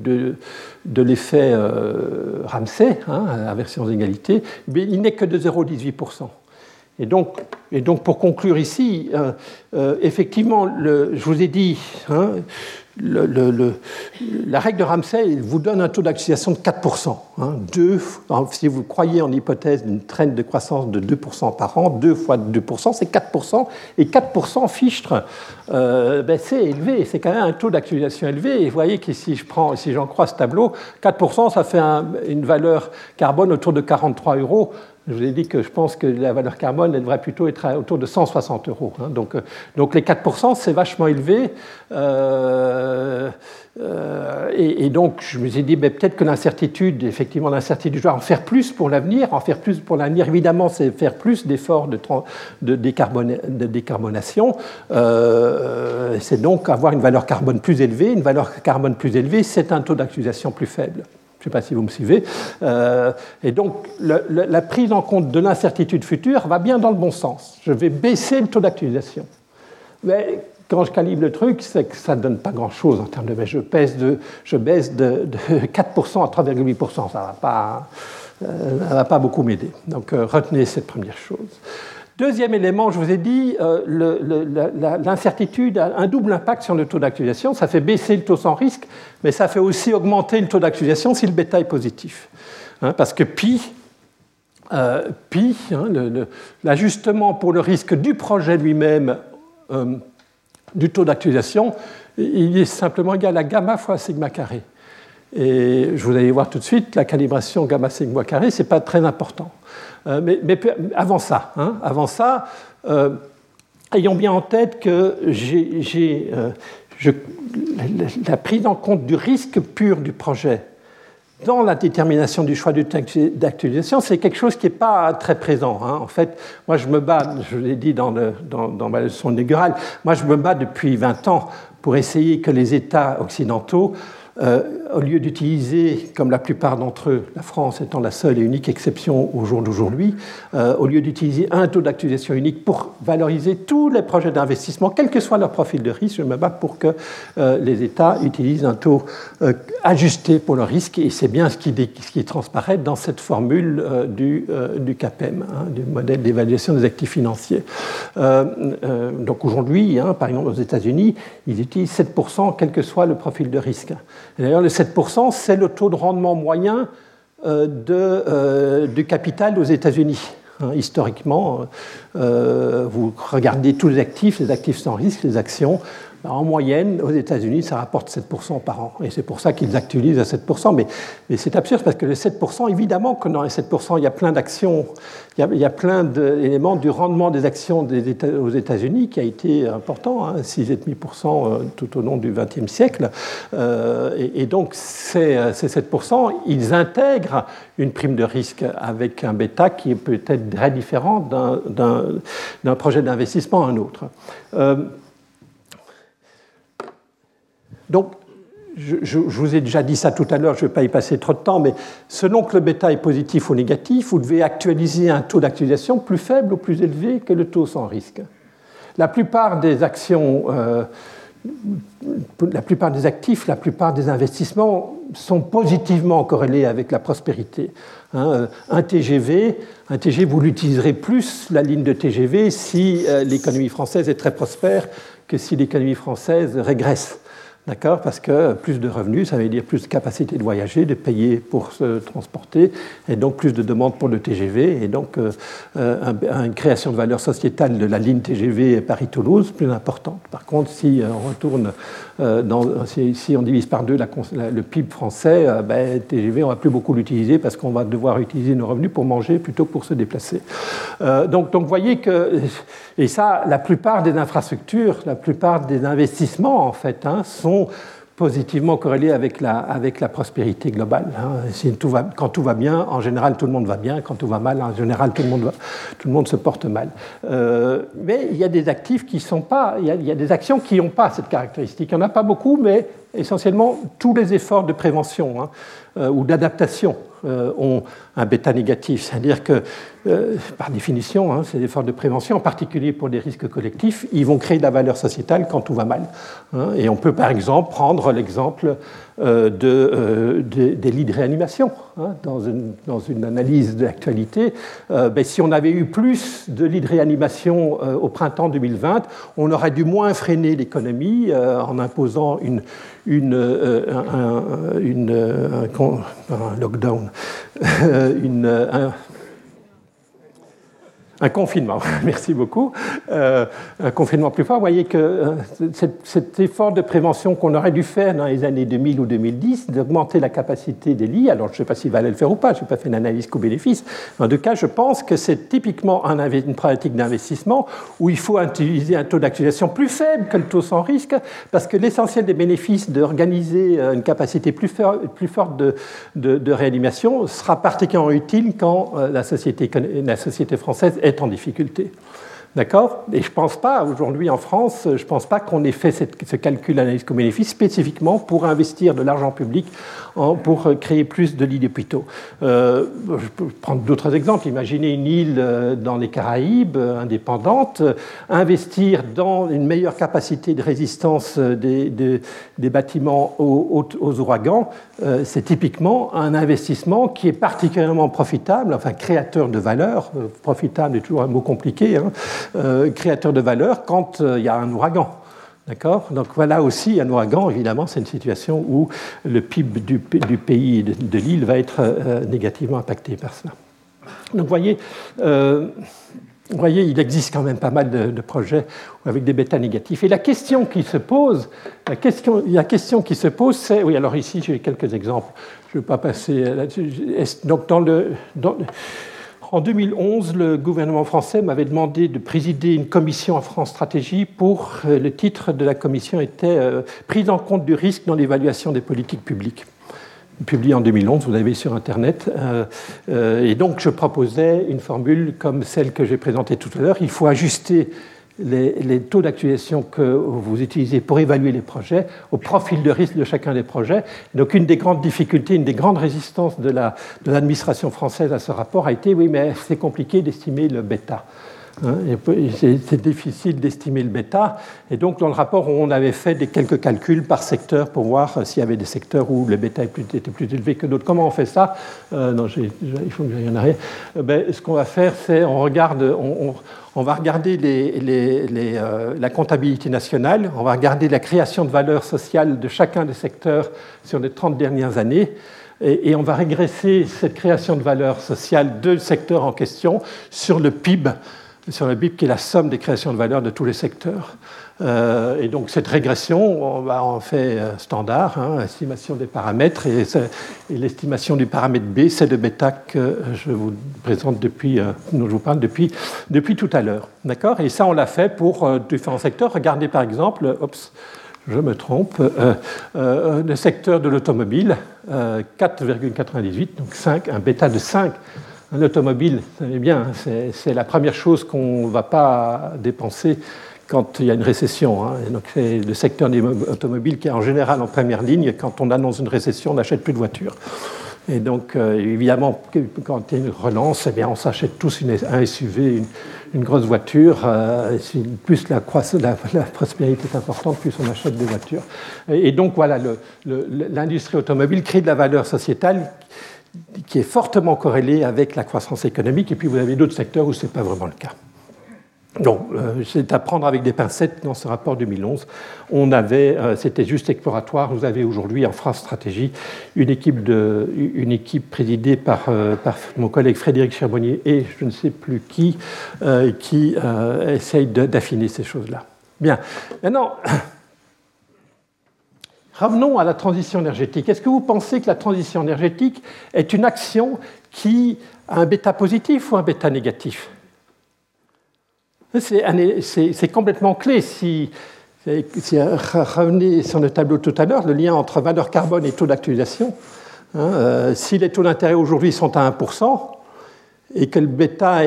de l'effet euh, Ramsey, hein, la version d'égalité, il n'est que de 0,18%. Et donc, et donc, pour conclure ici, effectivement, je vous ai dit, hein, le, la règle de Ramsey vous donne un taux d'actualisation de 4%. Hein, si vous croyez en l'hypothèse d'une traîne de croissance de 2% par an, 2 fois 2%, c'est 4%. Et 4% fichtre, euh, ben c'est élevé, c'est quand même un taux d'actualisation élevé. Et vous voyez que si j'en crois ce tableau, 4%, ça fait une valeur carbone autour de 43 euros. Je vous ai dit que je pense que la valeur carbone devrait plutôt être autour de 160 euros. Hein. Donc, euh, donc, les 4%, c'est vachement élevé. Euh, euh, et, donc je me suis dit, ben, peut-être que l'incertitude, effectivement, l'incertitude, doit en faire plus pour l'avenir. En faire plus pour l'avenir, évidemment, c'est faire plus d'efforts de, de, de, décarbonation. c'est donc avoir une valeur carbone plus élevée. Une valeur carbone plus élevée, c'est un taux d'actualisation plus faible. Sais pas si vous me suivez. Euh, et donc, la prise en compte de l'incertitude future va bien dans le bon sens. Je vais baisser le taux d'actualisation. Mais quand je calibre le truc, c'est que ça ne donne pas grand-chose en termes de. Je, de, je baisse de, 4% à 3,8%. Ça ne va, pas, euh, va pas beaucoup m'aider. Donc, euh, retenez cette première chose. Deuxième élément, je vous ai dit, euh, l'incertitude a un double impact sur le taux d'actualisation. Ça fait baisser le taux sans risque, mais ça fait aussi augmenter le taux d'actualisation si le bêta est positif. Hein, parce que pi, euh, hein, l'ajustement pour le risque du projet lui-même euh, du taux d'actualisation, il est simplement égal à gamma fois sigma carré. Et je vous allez voir tout de suite, la calibration gamma sigma carré, ce n'est pas très important. Euh, mais, avant ça, hein, avant ça euh, ayons bien en tête que euh, la, prise en compte du risque pur du projet dans la détermination du choix d'actualisation, c'est quelque chose qui n'est pas très présent. Hein. En fait, moi, je me bats, je l'ai dit dans, dans, ma leçon inaugurale, moi, je me bats depuis 20 ans pour essayer que les États occidentaux au lieu d'utiliser, comme la plupart d'entre eux, la France étant la seule et unique exception au jour d'aujourd'hui, euh, au lieu d'utiliser un taux d'actualisation unique pour valoriser tous les projets d'investissement, quel que soit leur profil de risque, je me bats pour que euh, les États utilisent un taux ajusté pour le risque, et c'est bien ce qui, ce qui, transparaît dans cette formule du, du, CAPEM, hein, du modèle d'évaluation des actifs financiers. donc aujourd'hui, hein, par exemple aux États-Unis, ils utilisent 7%, quel que soit le profil de risque. D'ailleurs, le 7%, c'est le taux de rendement moyen de, du capital aux États-Unis. Hein, historiquement, vous regardez tous les actifs, les actifs sans risque, les actions, en moyenne, aux États-Unis, ça rapporte 7% par an. Et c'est pour ça qu'ils actualisent à 7%. Mais, c'est absurde parce que les 7%, évidemment que dans les 7%, il y a plein d'actions, il, y a plein d'éléments du rendement des actions aux États-Unis qui a été important, hein, 6,5% euh, tout au long du XXe siècle. Euh, et, donc, ces, ces 7%, ils intègrent une prime de risque avec un bêta qui est peut-être très différent d'un projet d'investissement à un autre. Euh, donc, je, vous ai déjà dit ça tout à l'heure, je ne vais pas y passer trop de temps, mais selon que le bêta est positif ou négatif, vous devez actualiser un taux d'actualisation plus faible ou plus élevé que le taux sans risque. La plupart des actions, euh, la plupart des actifs, la plupart des investissements sont positivement corrélés avec la prospérité. Hein, un TGV, un TGV, vous l'utiliserez plus, la ligne de TGV, si euh, l'économie française est très prospère que si l'économie française régresse. D'accord Parce que plus de revenus, ça veut dire plus de capacité de voyager, de payer pour se transporter, et donc plus de demandes pour le TGV, et donc euh, euh, une création de valeur sociétale de la ligne TGV Paris-Toulouse plus importante. Par contre, si euh, on retourne, si, on divise par deux le PIB français, ben, TGV, on va plus beaucoup l'utiliser parce qu'on va devoir utiliser nos revenus pour manger plutôt que pour se déplacer. donc, donc, voyez que, et ça, la plupart des infrastructures, la plupart des investissements, en fait, hein, sont positivement corrélé avec la, avec la prospérité globale. Hein. Tout va, quand tout va bien, en général, tout le monde va bien. Quand tout va mal, en général, tout le monde, tout le monde se porte mal. Euh, mais il y a des actifs qui sont pas, il y a, il y a des actions qui n'ont pas cette caractéristique. Il n'y en a pas beaucoup, mais essentiellement tous les efforts de prévention hein, euh, ou d'adaptation euh, ont un bêta négatif. C'est-à-dire que, euh, par définition, hein, ces efforts de prévention, en particulier pour des risques collectifs, ils vont créer de la valeur sociétale quand tout va mal. Hein. Et on peut, par exemple, prendre l'exemple euh, de, des lits de réanimation. Hein, dans, une, dans, une, analyse de l'actualité, ben, si on avait eu plus de lits de réanimation au printemps 2020, on aurait dû moins freiner l'économie en imposant une, une, un, une, un, lockdown une, un, confinement, merci beaucoup, euh, un confinement plus fort. Vous voyez que euh, cet, effort de prévention qu'on aurait dû faire dans les années 2000 ou 2010, d'augmenter la capacité des lits, alors je ne sais pas s'il va le faire ou pas, je n'ai pas fait une analyse coût-bénéfice, en tout cas, je pense que c'est typiquement une pratique d'investissement où il faut utiliser un taux d'actualisation plus faible que le taux sans risque, parce que l'essentiel des bénéfices d'organiser euh, une capacité plus, forte de, de, réanimation sera particulièrement utile quand la société, la société française en difficulté. D'accord? Et je ne pense pas, aujourd'hui en France, je ne pense pas qu'on ait fait ce calcul analyse co-bénéfice spécifiquement pour investir de l'argent public pour créer plus de lits d'hôpitaux. Euh, je peux prendre d'autres exemples. Imaginez une île euh, dans les Caraïbes, euh, indépendante, investir dans une meilleure capacité de résistance des, bâtiments aux, aux, ouragans. C'est typiquement un investissement qui est particulièrement profitable, enfin créateur de valeur. Profitable est toujours un mot compliqué, hein, créateur de valeur quand il y a un ouragan. Donc voilà aussi un ouragan, évidemment, c'est une situation où le PIB du, pays de, l'île va être euh, négativement impacté par cela. Donc vous voyez, euh, voyez, il existe quand même pas mal de, projets avec des bêtas négatifs. Et la question qui se pose, la question, la question qui se pose, c'est, oui, alors ici j'ai quelques exemples. Je ne vais pas passer là-dessus. Donc dans le, en 2011, le gouvernement français m'avait demandé de présider une commission en France Stratégie pour euh, le titre de la commission était euh, Prise en compte du risque dans l'évaluation des politiques publiques publié en 2011, vous l'avez sur Internet. Euh, et donc, je proposais une formule comme celle que j'ai présentée tout à l'heure. Il faut ajuster les, taux d'actualisation que vous utilisez pour évaluer les projets au profil de risque de chacun des projets. Donc une des grandes difficultés, une des grandes résistances de l'administration française à ce rapport a été oui, mais c'est compliqué d'estimer le bêta. Hein, c'est difficile d'estimer le bêta. Et donc, dans le rapport, on avait fait quelques calculs par secteur pour voir s'il y avait des secteurs où le bêta était plus élevé que d'autres. Comment on fait ça? Euh, Non, il faut que j'aille en arrière. Euh, ben, ce qu'on va faire, c'est on regarde, on, va regarder euh, la comptabilité nationale, on va regarder la création de valeur sociale de chacun des secteurs sur les 30 dernières années. Et on va régresser cette création de valeur sociale de secteur en question sur le PIB sur le BIP qui est la somme des créations de valeur de tous les secteurs. Euh, et donc cette régression, on en fait euh, standard, hein, estimation des paramètres, et, l'estimation du paramètre B, c'est le bêta que je vous présente depuis, euh, dont je vous parle depuis, depuis tout à l'heure. D'accord? Et ça, on l'a fait pour différents secteurs. Regardez par exemple, je me trompe, le secteur de l'automobile, 4,98, donc 5, un bêta de 5 un automobile, vous savez bien, c'est la première chose qu'on ne va pas dépenser quand il y a une récession. Hein. donc c'est le secteur des automobiles qui est en général en première ligne. Quand on annonce une récession, on n'achète plus de voitures. Et donc, euh, évidemment, quand il y a une relance, eh bien, on s'achète tous une, un SUV, une, grosse voiture. Euh, plus la, la, prospérité est importante, plus on achète des voitures. Et, donc, voilà, l'industrie automobile crée de la valeur sociétale qui est fortement corrélé avec la croissance économique, et puis vous avez d'autres secteurs où ce n'est pas vraiment le cas. Donc, euh, c'est à prendre avec des pincettes dans ce rapport 2011. On avait, euh, c'était juste exploratoire. Vous avez aujourd'hui en France Stratégie une équipe, de, une équipe présidée par, euh, par mon collègue Frédéric Charbonnier et je ne sais plus qui, qui essaye d'affiner ces choses-là. Bien. Maintenant, Revenons à la transition énergétique. Est-ce que vous pensez que la transition énergétique est une action qui a un bêta positif ou un bêta négatif? C'est complètement clé. Si, si, revenez sur le tableau tout à l'heure, le lien entre valeur carbone et taux d'actualisation. Hein, euh, si les taux d'intérêt aujourd'hui sont à 1%, et que le bêta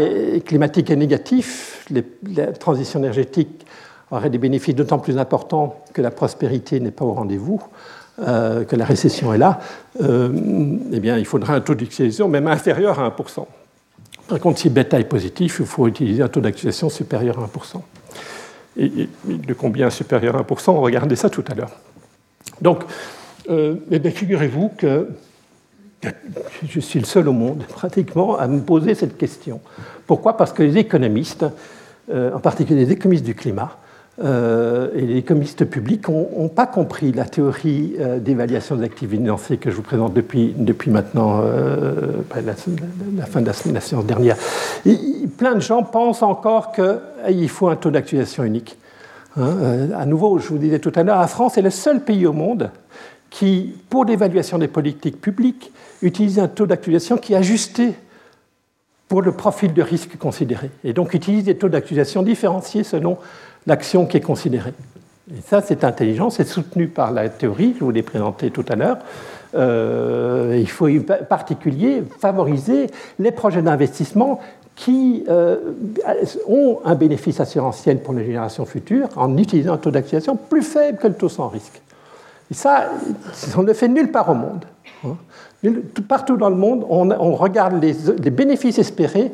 climatique est négatif, la transition énergétique aurait des bénéfices d'autant plus importants que la prospérité n'est pas au rendez-vous, euh, que la récession est là, euh, eh bien, il faudra un taux d'utilisation même inférieur à 1%. Par contre, si bêta est positif, il faut utiliser un taux d'actualisation supérieur à 1%. Et, de combien supérieur à 1% On regardait ça tout à l'heure. Donc, euh, eh figurez-vous que je suis le seul au monde, pratiquement, à me poser cette question. Pourquoi? Parce que les économistes, en particulier les économistes du climat, et les économistes publics n'ont pas compris la théorie euh, d'évaluation des activités financières que je vous présente depuis, maintenant euh, la, fin de la, séance dernière. plein de gens pensent encore qu'il faut un taux d'actualisation unique. Hein, à nouveau, je vous disais tout à l'heure, la France est le seul pays au monde qui, pour l'évaluation des politiques publiques, utilise un taux d'actualisation qui est ajusté pour le profil de risque considéré. Et donc utilise des taux d'actualisation différenciés selon l'action qui est considérée. Et ça, c'est intelligent, c'est soutenu par la théorie, je vous l'ai présenté tout à l'heure. Euh, il faut en particulier favoriser les projets d'investissement qui euh, ont un bénéfice assurantiel pour les générations futures en utilisant un taux d'activation plus faible que le taux sans risque. Et ça, on ne le fait nulle part au monde. Hein. Partout dans le monde, on, regarde les, bénéfices espérés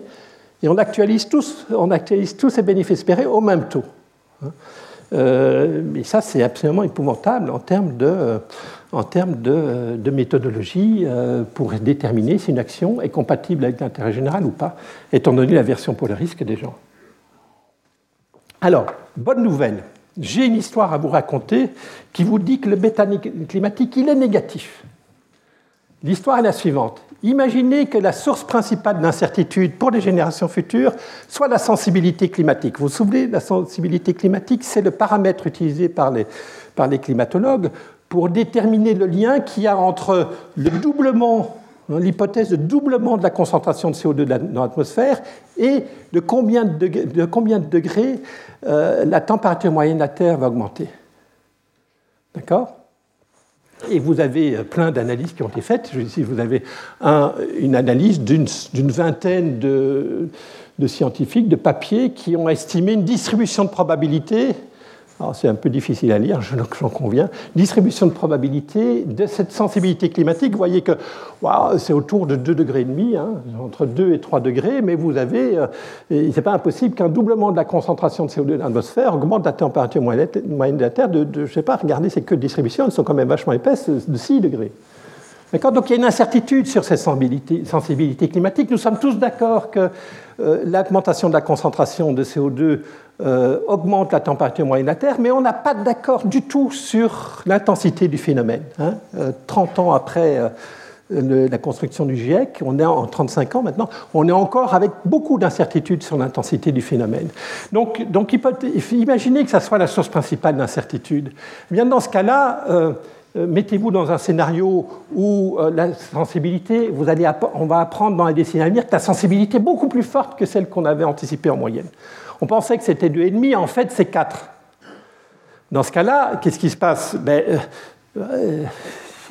et on actualise tous ces bénéfices espérés au même taux. Hein. Euh, mais ça, c'est absolument épouvantable en termes de, termes de, méthodologie euh, pour déterminer si une action est compatible avec l'intérêt général ou pas, étant donné la version pour le risque des gens. Alors, bonne nouvelle, j'ai une histoire à vous raconter qui vous dit que le bêta climatique, il est négatif. L'histoire est la suivante. Imaginez que la source principale d'incertitude pour les générations futures soit la sensibilité climatique. Vous vous souvenez, la sensibilité climatique, c'est le paramètre utilisé par les, climatologues pour déterminer le lien qu'il y a entre le doublement, hein, l'hypothèse de doublement de la concentration de CO2 dans l'atmosphère et de combien de degrés, de combien de degrés euh, la température moyenne de la Terre va augmenter. D'accord? Et vous avez euh, plein d'analyses qui ont été faites. Ici, vous avez une analyse d'une vingtaine de, scientifiques, de papiers, qui ont estimé une distribution de probabilité c'est un peu difficile à lire, j'en conviens. Distribution de probabilité de cette sensibilité climatique. Vous voyez que c'est autour de 2 degrés hein, entre 2 et 3 degrés, mais vous avez, euh, c'est pas impossible qu'un doublement de la concentration de CO2 dans l'atmosphère augmente la température moyenne de la Terre de, de je sais pas, regardez ces queues de distribution, elles sont quand même vachement épaisses, de 6 degrés. Donc il y a une incertitude sur cette sensibilité, climatique. Nous sommes tous d'accord que euh, l'augmentation de la concentration de CO2 euh, augmente la température moyenne de la Terre, mais on n'a pas d'accord du tout sur l'intensité du phénomène. 30 hein. euh, ans après la construction du GIEC, on est en 35 ans maintenant, on est encore avec beaucoup d'incertitudes sur l'intensité du phénomène. Donc, donc imaginer que ça soit la source principale d'incertitude. Eh bien dans ce cas-là, euh, mettez-vous dans un scénario où euh, la sensibilité, on va apprendre dans les décennies à venir que la sensibilité est beaucoup plus forte que celle qu'on avait anticipée en moyenne. On pensait que c'était 2,5, en fait c'est 4. Dans ce cas-là, qu'est-ce qui se passe? Ben, euh,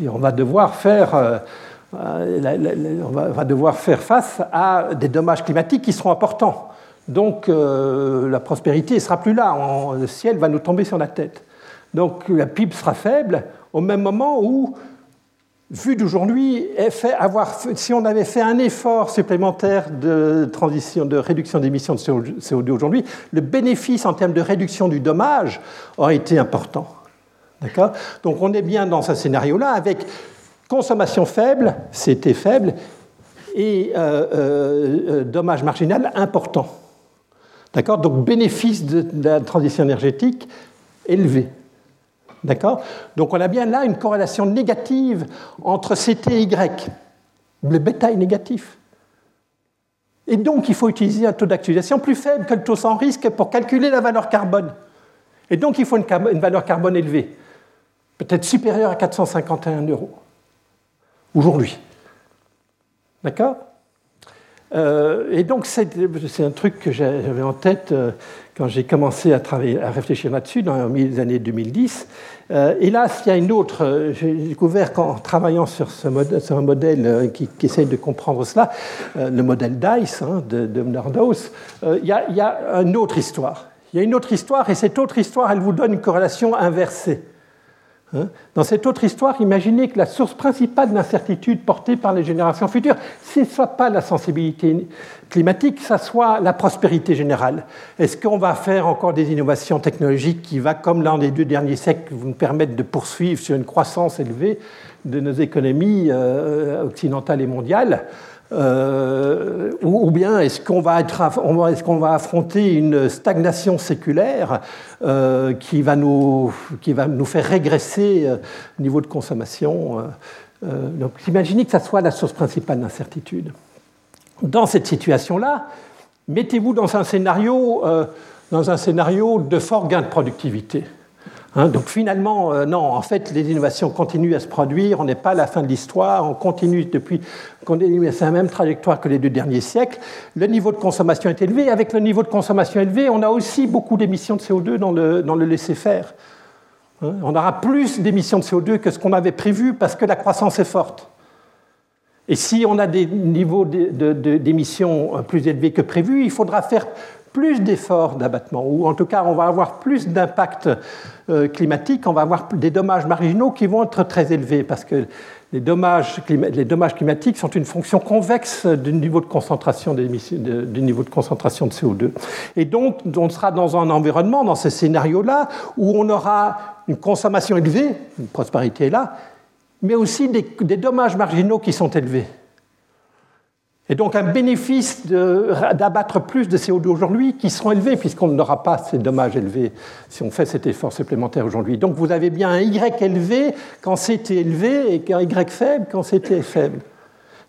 On va devoir faire... on va devoir faire face à des dommages climatiques qui seront importants. Donc la prospérité ne sera plus là, le ciel va nous tomber sur la tête. Donc la PIB sera faible, au même moment où, vu d'aujourd'hui, si on avait fait un effort supplémentaire de transition, de réduction d'émissions de CO2 aujourd'hui, le bénéfice en termes de réduction du dommage aurait été important. D'accord? Donc on est bien dans ce scénario-là avec consommation faible, c'était faible, et euh, euh, euh, dommage marginal important. D'accord? Donc bénéfice de la transition énergétique élevé. D'accord? Donc on a bien là une corrélation négative entre CT et Y. Le bêta est négatif. Et donc il faut utiliser un taux d'actualisation plus faible que le taux sans risque pour calculer la valeur carbone. Et donc il faut une, valeur carbone élevée, peut-être supérieure à 451 euros, aujourd'hui. D'accord? Euh, et donc, c'est un truc que j'avais en tête euh, quand j'ai commencé à, réfléchir là-dessus dans les années 2010. Euh, là, il y a une autre. J'ai découvert qu'en travaillant sur, un modèle qui, qui, essaye de comprendre cela, le modèle DICE hein, de, de Nordhaus, il y a une autre histoire. Il y a une autre histoire, et cette autre histoire, elle vous donne une corrélation inversée. Hein? Dans cette autre histoire, imaginez que la source principale de l'incertitude portée par les générations futures, ce ne soit pas la sensibilité climatique, ça soit la prospérité générale. Est-ce qu'on va faire encore des innovations technologiques qui va, comme l'un des deux derniers siècles, nous permettre de poursuivre sur une croissance élevée de nos économies euh, occidentales et mondiales? Euh, ou, bien est-ce qu'on va, affronter une stagnation séculaire euh, qui, va nous, faire régresser euh, au niveau de consommation Donc imaginez que ça soit la source principale d'incertitude. Dans cette situation-là, mettez-vous dans un scénario de fort gain de productivité. Hein, donc finalement, euh, non, en fait, les innovations continuent à se produire, on n'est pas à la fin de l'histoire, on continue depuis, à la même trajectoire que les deux derniers siècles. Le niveau de consommation est élevé. Avec le niveau de consommation élevé, on a aussi beaucoup d'émissions de CO2 dans le, dans le laisser-faire. Hein, on aura plus d'émissions de CO2 que ce qu'on avait prévu parce que la croissance est forte. Et si on a des niveaux d'émissions plus élevés que prévu, il faudra faire plus d'efforts d'abattement, ou en tout cas on va avoir plus d'impact euh, climatique, on va avoir des dommages marginaux qui vont être très élevés, parce que les dommages, climatiques sont une fonction convexe du niveau de concentration, du niveau de, concentration de CO2. Et donc on sera dans un environnement, dans ce scénario-là, où on aura une consommation élevée, une prospérité là, mais aussi des dommages marginaux qui sont élevés. Et donc un bénéfice d'abattre plus de CO2 aujourd'hui qui seront élevés puisqu'on n'aura pas ces dommages élevés si on fait cet effort supplémentaire aujourd'hui. Donc vous avez bien un Y élevé quand c'était élevé et un Y faible quand c'était faible.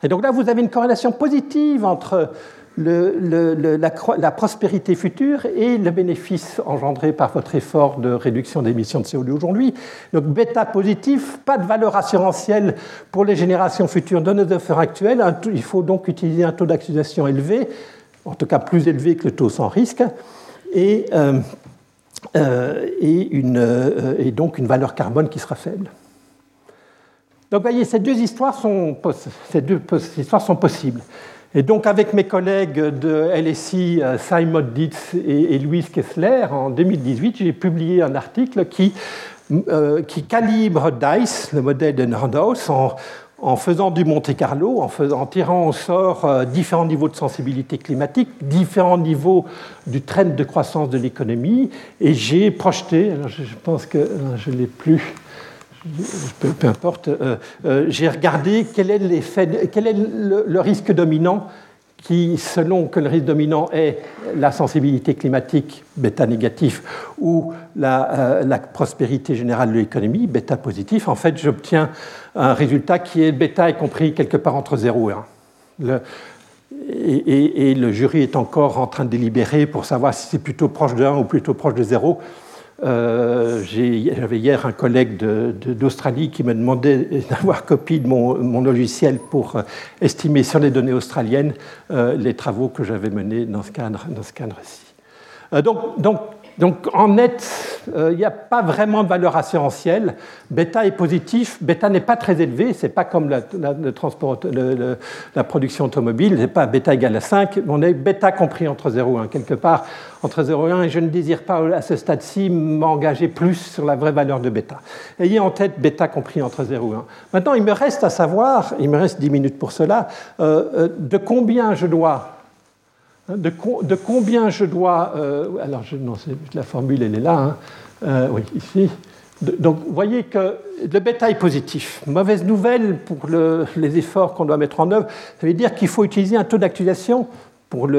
Et donc là vous avez une corrélation positive entre la, prospérité future et le bénéfice engendré par votre effort de réduction d'émissions de CO2 aujourd'hui. Donc bêta positif, pas de valeur assurantielle pour les générations futures de nos efforts actuels. Il faut donc utiliser un taux d'accusation élevé, en tout cas plus élevé que le taux sans risque, et, euh, euh, euh, et donc une valeur carbone qui sera faible. Donc vous voyez, ces deux histoires sont possibles. Et donc, avec mes collègues de LSI, Simon Dietz et, Louise Kessler, en 2018, j'ai publié un article qui, qui calibre DICE, le modèle de Nordhaus, en, faisant du Monte Carlo, en, faisant, tirer sort euh, différents niveaux de sensibilité climatique, différents niveaux du trend de croissance de l'économie, et j'ai projeté, je, pense que euh, je ne l'ai plus, peu, peu importe, euh, j'ai regardé quel est, le risque dominant qui, selon que le risque dominant est la sensibilité climatique bêta négatif ou la, euh, prospérité générale de l'économie bêta positif, en fait, j'obtiens un résultat qui est bêta est compris quelque part entre 0 et 1. et, et, le jury est encore en train de délibérer pour savoir si c'est plutôt proche de 1 ou plutôt proche de 0. Euh, j'avais hier un collègue d'Australie qui me demandait d'avoir copie de mon, logiciel pour euh, estimer sur les données australiennes euh, les travaux que j'avais menés dans ce cadre-ci. Cadre donc, donc, donc en net, euh, il n'y a pas vraiment de valeur assurantielle. Bêta est positif, bêta n'est pas très élevé, c'est pas comme la, le transport, la production automobile, n'est pas bêta égale à 5, on est bêta compris entre 0 et 1, quelque part entre 0 et 1, et je ne désire pas à ce stade-ci m'engager plus sur la vraie valeur de bêta. Ayez en tête bêta compris entre 0 et 1. Maintenant, il me reste à savoir, il me reste 10 minutes pour cela, euh, euh, de combien je dois Hein, de, combien je dois. Euh, alors, je, non, la formule, elle est là. Hein. Euh, oui, ici. donc, vous voyez que le bêta est positif. Mauvaise nouvelle pour les efforts qu'on doit mettre en œuvre, ça veut dire qu'il faut utiliser un taux d'actualisation pour,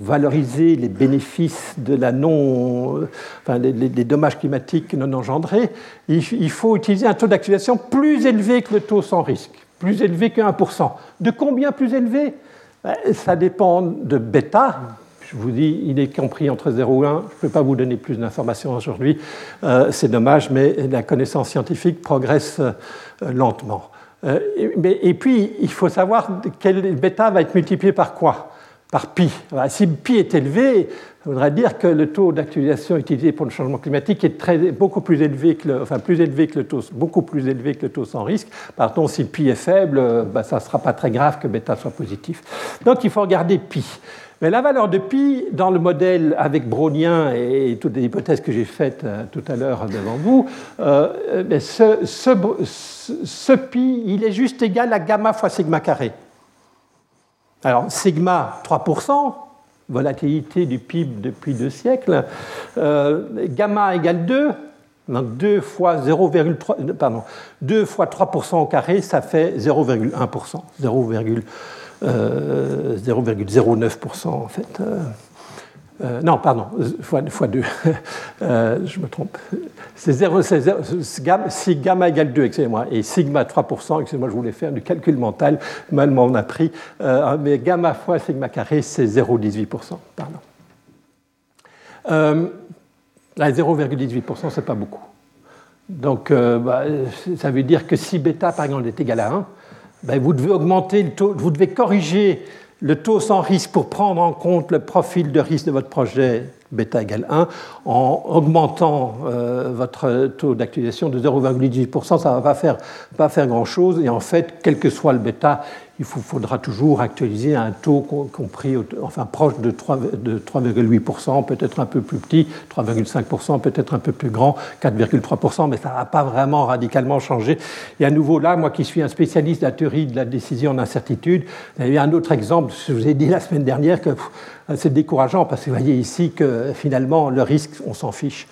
valoriser les bénéfices de la non, enfin, les, dommages climatiques non engendrés. Il, faut utiliser un taux d'actualisation plus élevé que le taux sans risque, plus élevé que 1%. De combien plus élevé? Ça dépend de bêta. Je vous dis, il est compris entre 0 et 1. Je ne peux pas vous donner plus d'informations aujourd'hui. Euh, c'est dommage, mais la connaissance scientifique progresse euh, lentement. Euh, et, puis, il faut savoir quel bêta va être multiplié par quoi Par pi. si pi est élevé, ça voudrait dire que le taux d'actualisation utilisé pour le changement climatique est très, beaucoup plus élevé que le, enfin plus élevé que le taux, beaucoup plus élevé que le taux sans risque. Par contre, si pi est faible, ben, ça ne sera pas très grave que bêta soit positif. Donc, il faut regarder pi. Mais la valeur de pi, dans le modèle avec brownien et toutes les hypothèses que j'ai faites euh, tout à l'heure devant vous, euh, ce, ce, ce, pi, il est juste égal à gamma fois sigma carré. Alors, sigma, 3%, volatilité du PIB depuis deux siècles. Euh, gamma égale 2, donc 2 fois 0,3, pardon, 2 fois 3% au carré, ça fait 0,1%, 0,09% en fait. Euh, euh, non, pardon, fois, fois 2. Euh, je me trompe. C'est 0, si gamma égale 2, excusez-moi, et sigma 3%, excusez-moi, je voulais faire du calcul mental, mal m'en a pris, euh, mais gamma fois sigma carré, c'est 0,18%. Pardon. Euh, 0,18%, c'est pas beaucoup. Donc, bah, ça veut dire que si bêta, par exemple, est égal à 1, ben, vous devez augmenter le taux, vous devez corriger le taux sans risque pour prendre en compte le profil de risque de votre projet bêta égale 1 en augmentant euh, votre taux d'actualisation de 0,18%, ça ne va pas faire, pas faire grand-chose. Et en fait, quel que soit le bêta, il faudra toujours actualiser un taux compris, enfin proche de 3,8%, peut-être un peu plus petit, 3,5%, peut-être un peu plus grand, 4,3%, mais ça ne va pas vraiment radicalement changer. Et à nouveau là, moi qui suis un spécialiste de la théorie de la décision d'incertitude, il y a un autre exemple, je vous ai dit la semaine dernière que c'est décourageant parce que vous voyez ici que finalement le risque, on s'en fiche.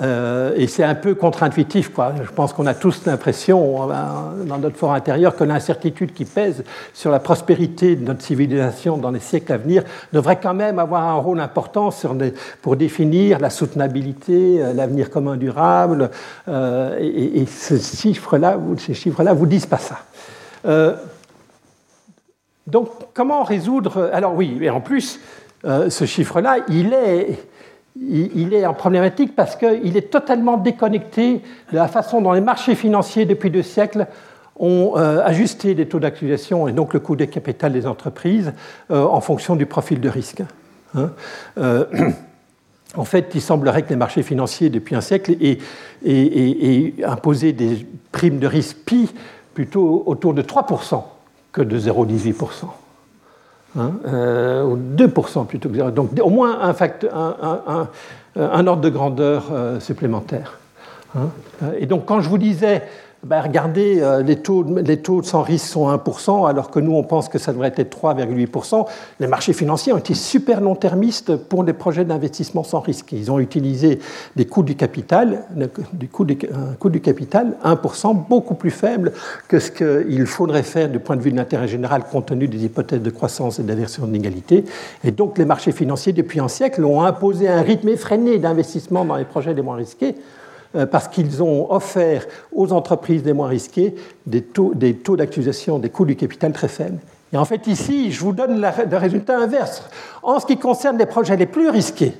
Euh, et c'est un peu contre-intuitif. Je pense qu'on a tous l'impression, euh, dans notre fort intérieur, que l'incertitude qui pèse sur la prospérité de notre civilisation dans les siècles à venir devrait quand même avoir un rôle important pour définir la soutenabilité, euh, l'avenir commun durable. et, ces chiffres-là ces chiffres vous disent pas ça. donc, comment résoudre Alors oui, et en plus, ce chiffre-là, il est il est en problématique parce qu'il est totalement déconnecté de la façon dont les marchés financiers depuis deux siècles ont euh, ajusté les taux d'actualisation et donc le coût des capital des entreprises euh, en fonction du profil de risque. Hein. Euh, en fait, il semblerait que les marchés financiers depuis un siècle aient imposé des primes de risque pi plutôt autour de 3% que de 0,18%. Hein, ou 2% plutôt que 0. Donc au moins un, facteur, un, ordre de grandeur supplémentaire. Hein. Et donc quand je vous disais ben, regardez, euh, les, taux, les taux sans risque sont 1%, alors que nous, on pense que ça devrait être 3,8%. Les marchés financiers ont été super long-termistes pour des projets d'investissement sans risque. Ils ont utilisé des coûts du capital, du, un coût du capital 1%, beaucoup plus faible que ce qu'il faudrait faire du point de vue de l'intérêt général compte tenu des hypothèses de croissance et d'aversion d'inégalité. Et donc, les marchés financiers, depuis un siècle, ont imposé un rythme effréné d'investissement dans les projets les moins risqués euh, parce qu'ils ont offert aux entreprises les moins risquées des taux, d'actualisation des coûts du capital très faibles. Et en fait, ici, je vous donne le résultat inverse. En ce qui concerne les projets les plus risqués,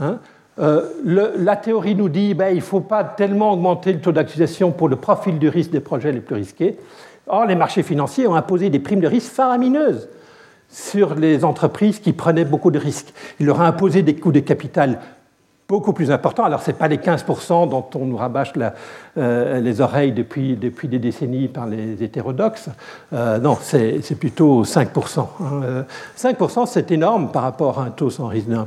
hein, euh, la théorie nous dit qu'il ben, il ne faut pas tellement augmenter le taux d'actualisation pour le profil du risque des projets les plus risqués. Or, les marchés financiers ont imposé des primes de risque faramineuses sur les entreprises qui prenaient beaucoup de risques. Ils leur ont imposé des coûts de capital beaucoup plus important. Alors, ce n'est pas les 15% dont on nous rabâche euh, les oreilles depuis, depuis, des décennies par les hétérodoxes. Euh, non, c'est plutôt 5%. 5%, hein. c'est énorme par rapport à un taux sans risque de 1%.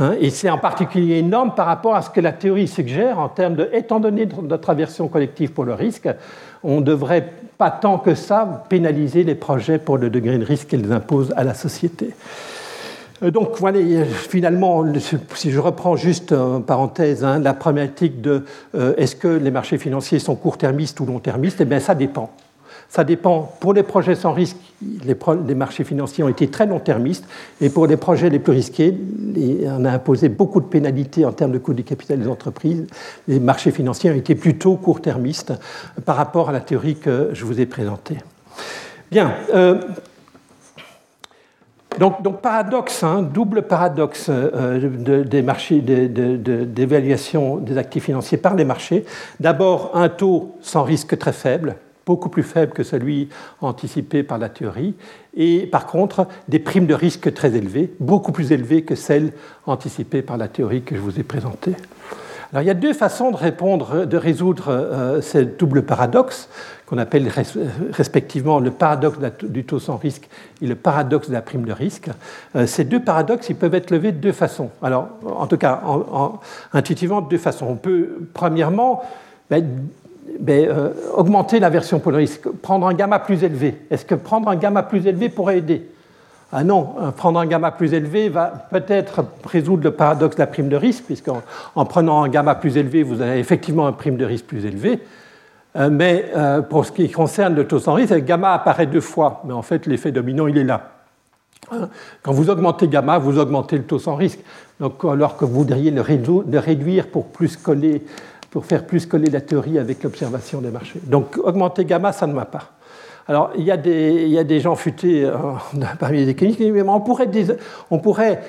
Hein. et c'est en particulier énorme par rapport à ce que la théorie suggère en termes de, étant donné notre aversion collective pour le risque, on ne devrait pas tant que ça pénaliser les projets pour le degré de risque qu'elles imposent à la société. Euh, donc voilà, finalement, si je reprends juste en parenthèse hein, la problématique de euh, est-ce que les marchés financiers sont court-termistes ou long-termistes, eh bien ça dépend. Ça dépend. Pour les projets sans risque, les, marchés financiers ont été très long-termistes, et pour les projets les plus risqués, on a imposé beaucoup de pénalités en termes de coût du capital des entreprises. Les marchés financiers ont été plutôt court-termistes par rapport à la théorie que je vous ai présentée. Bien. Euh, donc, paradoxe, hein, double paradoxe euh, des marchés, d'évaluation des actifs financiers par les marchés. D'abord, un taux sans risque très faible, beaucoup plus faible que celui anticipé par la théorie, et par contre, des primes de risque très élevées, beaucoup plus élevées que celles anticipées par la théorie que je vous ai présentée. Alors, il y a deux façons de répondre, de résoudre euh, ce double paradoxe qu'on appelle respectivement le paradoxe du taux sans risque et le paradoxe de la prime de risque. Euh, ces deux paradoxes, ils peuvent être levés de deux façons. Alors, en tout cas, intuitivement, de deux façons. On peut, premièrement, ben, ben, euh, augmenter la version pour le risque, prendre un gamma plus élevé. Est-ce que prendre un gamma plus élevé pourrait aider? Ah non, prendre un gamma plus élevé va peut-être résoudre le paradoxe de la prime de risque, puisqu'en en prenant un gamma plus élevé, vous avez effectivement un prime de risque plus élevé. Euh, mais euh, pour ce qui concerne le taux sans risque, gamma apparaît deux fois, mais en fait l'effet dominant il est là. Hein? Quand vous augmentez gamma, vous augmentez le taux sans risque. Donc, alors que vous voudriez le réduire pour, faire plus coller la théorie avec l'observation des marchés. Donc augmenter gamma, ça ne va pas. Alors il y a des, gens futés euh, parmi les économistes qui disent mais on pourrait, on pourrait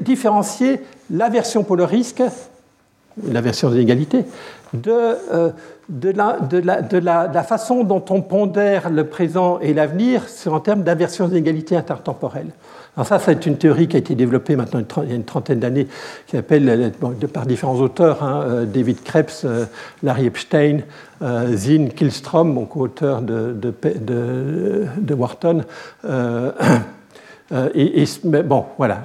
différencier l'aversion pour le risque, l'aversion des égalités, de, de, la, façon dont on pondère le présent et l'avenir en termes d'inversion d'inégalité intertemporelle. Alors ça, c'est une théorie qui a été développée maintenant il y a une trentaine d'années, qui s'appelle, par différents auteurs, hein, euh, David Krebs, euh, Larry Epstein, euh, Zinn Killstrom, mon co-auteur de, de, Wharton. et, bon, voilà.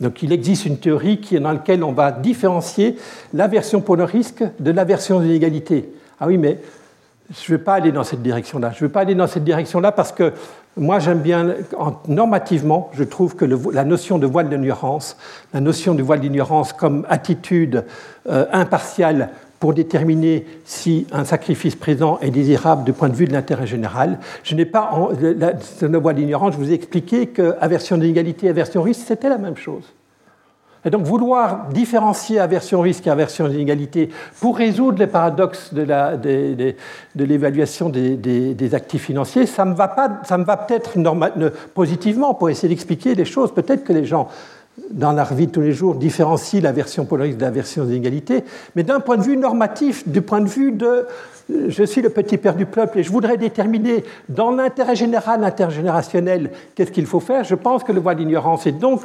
Donc, il existe une théorie dans laquelle on va différencier l'aversion pour le risque de l'aversion d'inégalité. Ah oui, mais je ne vais pas aller dans cette direction-là. Je ne vais pas aller dans cette direction-là parce que moi, j'aime bien, normativement, je trouve que la notion de voile d'ignorance, la notion de voile d'ignorance comme attitude euh, impartiale pour déterminer si un sacrifice présent est désirable du point de vue de l'intérêt général. Je n'ai pas, la, voile d'ignorance, je vous ai expliqué que aversion d'inégalité aversion risque, c'était la même chose. Et donc vouloir différencier aversion risque et aversion d'inégalité pour résoudre les paradoxes de l'évaluation des, actifs financiers, ça me va, va peut-être positivement pour essayer d'expliquer les choses. Peut-être que les gens dans la vie de tous les jours différencie la version polarisée de la version d'inégalité, mais d'un point de vue normatif, du point de vue de je suis le petit père du peuple et je voudrais déterminer dans l'intérêt général, intergénérationnel, qu'est-ce qu'il faut faire, je pense que le voie d'ignorance et donc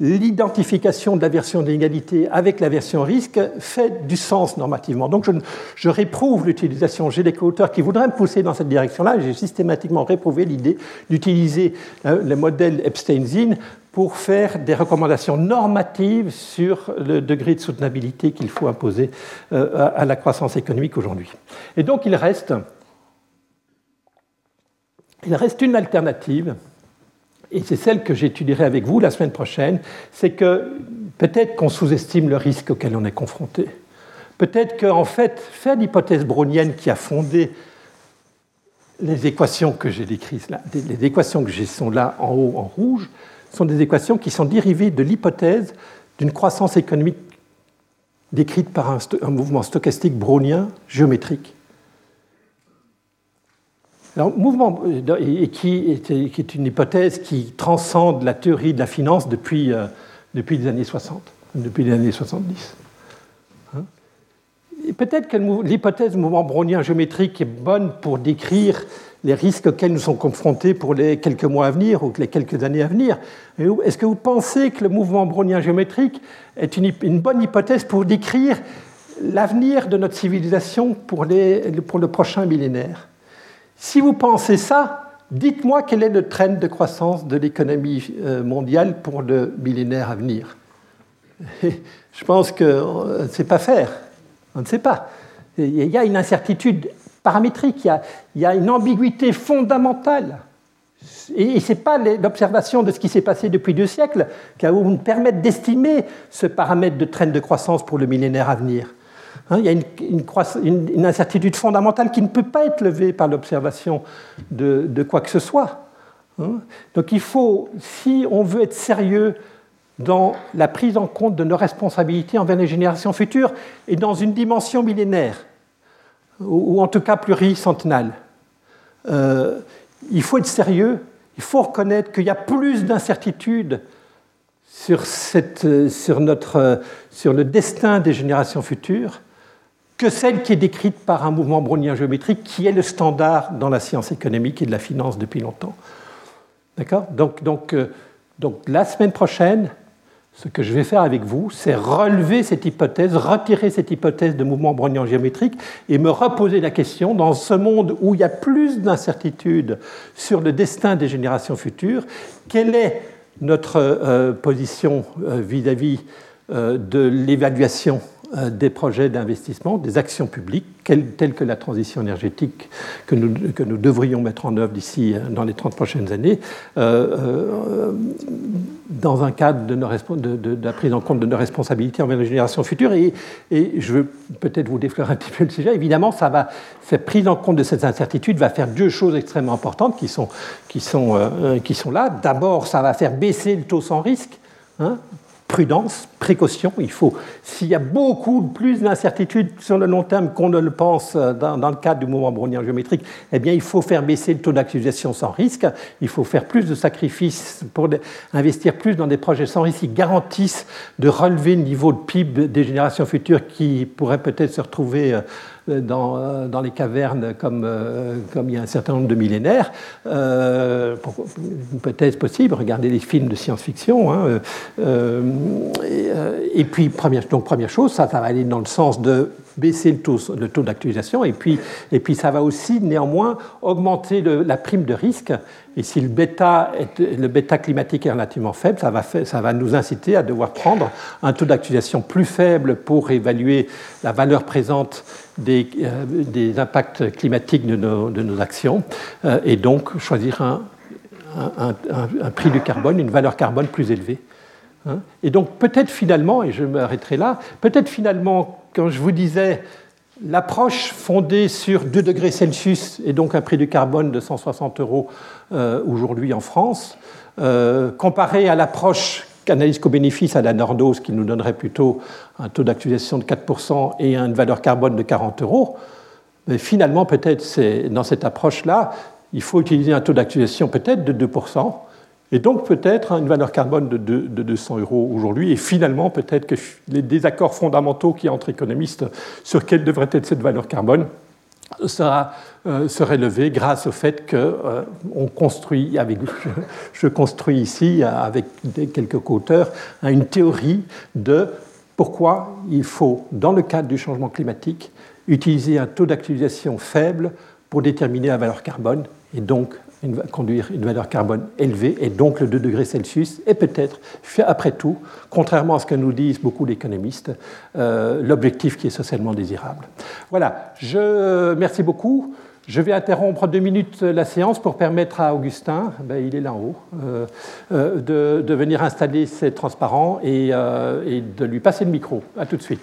l'identification de la version d'inégalité avec la version risque fait du sens normativement. Donc je, je réprouve l'utilisation, j'ai des co-auteurs qui voudraient me pousser dans cette direction-là, j'ai systématiquement réprouvé l'idée d'utiliser euh, le modèle Epstein-Zinn pour faire des recommandations normatives sur le degré de soutenabilité qu'il faut imposer euh, à la croissance économique aujourd'hui. Et donc il reste, il reste une alternative, et c'est celle que j'étudierai avec vous la semaine prochaine, c'est que peut-être qu'on sous-estime le risque auquel on est confronté. Peut-être qu'en fait, faire l'hypothèse brownienne qui a fondé les équations que j'ai décrites là, les équations que j'ai sont là en haut en rouge, sont des équations qui sont dérivées de l'hypothèse d'une croissance économique décrite par un, mouvement stochastique brownien géométrique. Alors, mouvement, et qui, est, une hypothèse qui transcende la théorie de la finance depuis, euh, depuis les années 60, depuis les années 70. Hein. Peut-être que l'hypothèse mouvement brownien géométrique est bonne pour décrire les risques auxquels nous sommes confrontés pour les quelques mois à venir ou les quelques années à venir. Est-ce que vous pensez que le mouvement brownien géométrique est une, bonne hypothèse pour décrire l'avenir de notre civilisation pour, le prochain millénaire? Si vous pensez ça, dites-moi quel est le trend de croissance de l'économie euh, mondiale pour le millénaire à venir. Je pense qu'on euh, ne sait pas faire. On ne sait pas. Il y a une incertitude paramétrique, il y a, une ambiguïté fondamentale. Et ce n'est pas l'observation de ce qui s'est passé depuis deux siècles qui va nous permettre d'estimer ce paramètre de traîne de croissance pour le millénaire à venir. Hein, il y a une, incertitude fondamentale qui ne peut pas être levée par l'observation de, quoi que ce soit. Hein. Donc il faut, si on veut être sérieux dans la prise en compte de nos responsabilités envers les générations futures et dans une dimension millénaire, ou en tout cas pluricentenale. Euh, il faut être sérieux, il faut reconnaître qu'il y a plus d'incertitudes sur, sur, notre, sur le destin des générations futures que celle qui est décrite par un mouvement brownien géométrique qui est le standard dans la science économique et de la finance depuis longtemps. D'accord? Donc, donc, euh, donc la semaine prochaine, ce que je vais faire avec vous, c'est relever cette hypothèse, retirer cette hypothèse de mouvement brownien géométrique et me reposer la question, dans ce monde où il y a plus d'incertitudes sur le destin des générations futures, quelle est notre euh, position euh, vis-à-vis euh, de l'évaluation des projets d'investissement, des actions publiques, telles que la transition énergétique que nous, devrions mettre en œuvre d'ici euh, dans les 30 prochaines années, euh, dans un cadre de, la prise en compte de nos responsabilités envers les générations futures. Et, et je veux peut-être vous défleurer un petit peu le sujet. Évidemment, cette prise en compte de cette incertitude va faire deux choses extrêmement importantes qui sont, qui sont, qui sont là. D'abord, ça va faire baisser le taux sans risque. Hein, prudence, précaution. Il faut, s'il y a beaucoup plus d'incertitudes sur le long terme qu'on ne le pense dans, le cadre du mouvement brownien géométrique, eh bien, il faut faire baisser le taux d'actualisation sans risque. Il faut faire plus de sacrifices pour investir plus dans des projets sans risque qui garantissent de relever le niveau de PIB des générations futures qui pourraient peut-être se retrouver euh, dans, euh, les cavernes comme, euh, comme il y a un certain nombre de millénaires. Euh, hypothèse possible, regardez les films de science-fiction. Hein, et, puis, première, donc, première chose, ça va aller dans le sens de baisser le taux, le taux d'actualisation, et puis, et puis ça va aussi néanmoins augmenter la prime de risque. Et si le bêta, le bêta climatique est relativement faible, ça va, ça va nous inciter à devoir prendre un taux d'actualisation plus faible pour évaluer la valeur présente des, euh, des impacts climatiques de nos, de nos actions, euh, et donc choisir un, un, prix du carbone, une valeur carbone plus élevée. Hein? et donc peut-être finalement, et je m'arrêterai là, peut-être finalement quand je vous disais l'approche fondée sur 2 degrés Celsius et donc un prix du carbone de 160 euros euh, aujourd'hui en France, euh, comparée à l'approche analyse co-bénéfice à la Nordos qui nous donnerait plutôt un taux d'actualisation de 4% et une valeur carbone de 40 euros, mais finalement peut-être dans cette approche-là, il faut utiliser un taux d'actualisation peut-être de 2%, Et donc peut-être une valeur carbone de, de 200 euros aujourd'hui, et finalement peut-être que les désaccords fondamentaux qui entre économistes sur quelle devrait être cette valeur carbone sera, euh, serait grâce au fait que euh, on construit, avec, je, construis ici avec quelques co-auteurs, une théorie de pourquoi il faut, dans le cadre du changement climatique, utiliser un taux d'actualisation faible pour déterminer la valeur carbone et donc conduire une valeur carbone élevée, et donc le 2 degrés Celsius est peut-être, après tout, contrairement à ce que nous disent beaucoup d'économistes, euh, l'objectif qui est socialement désirable. Voilà, je merci beaucoup. Je vais interrompre deux minutes la séance pour permettre à Augustin, ben, il est là en haut, euh, euh, de, de, venir installer ses transparents et, et de lui passer le micro. À tout de suite.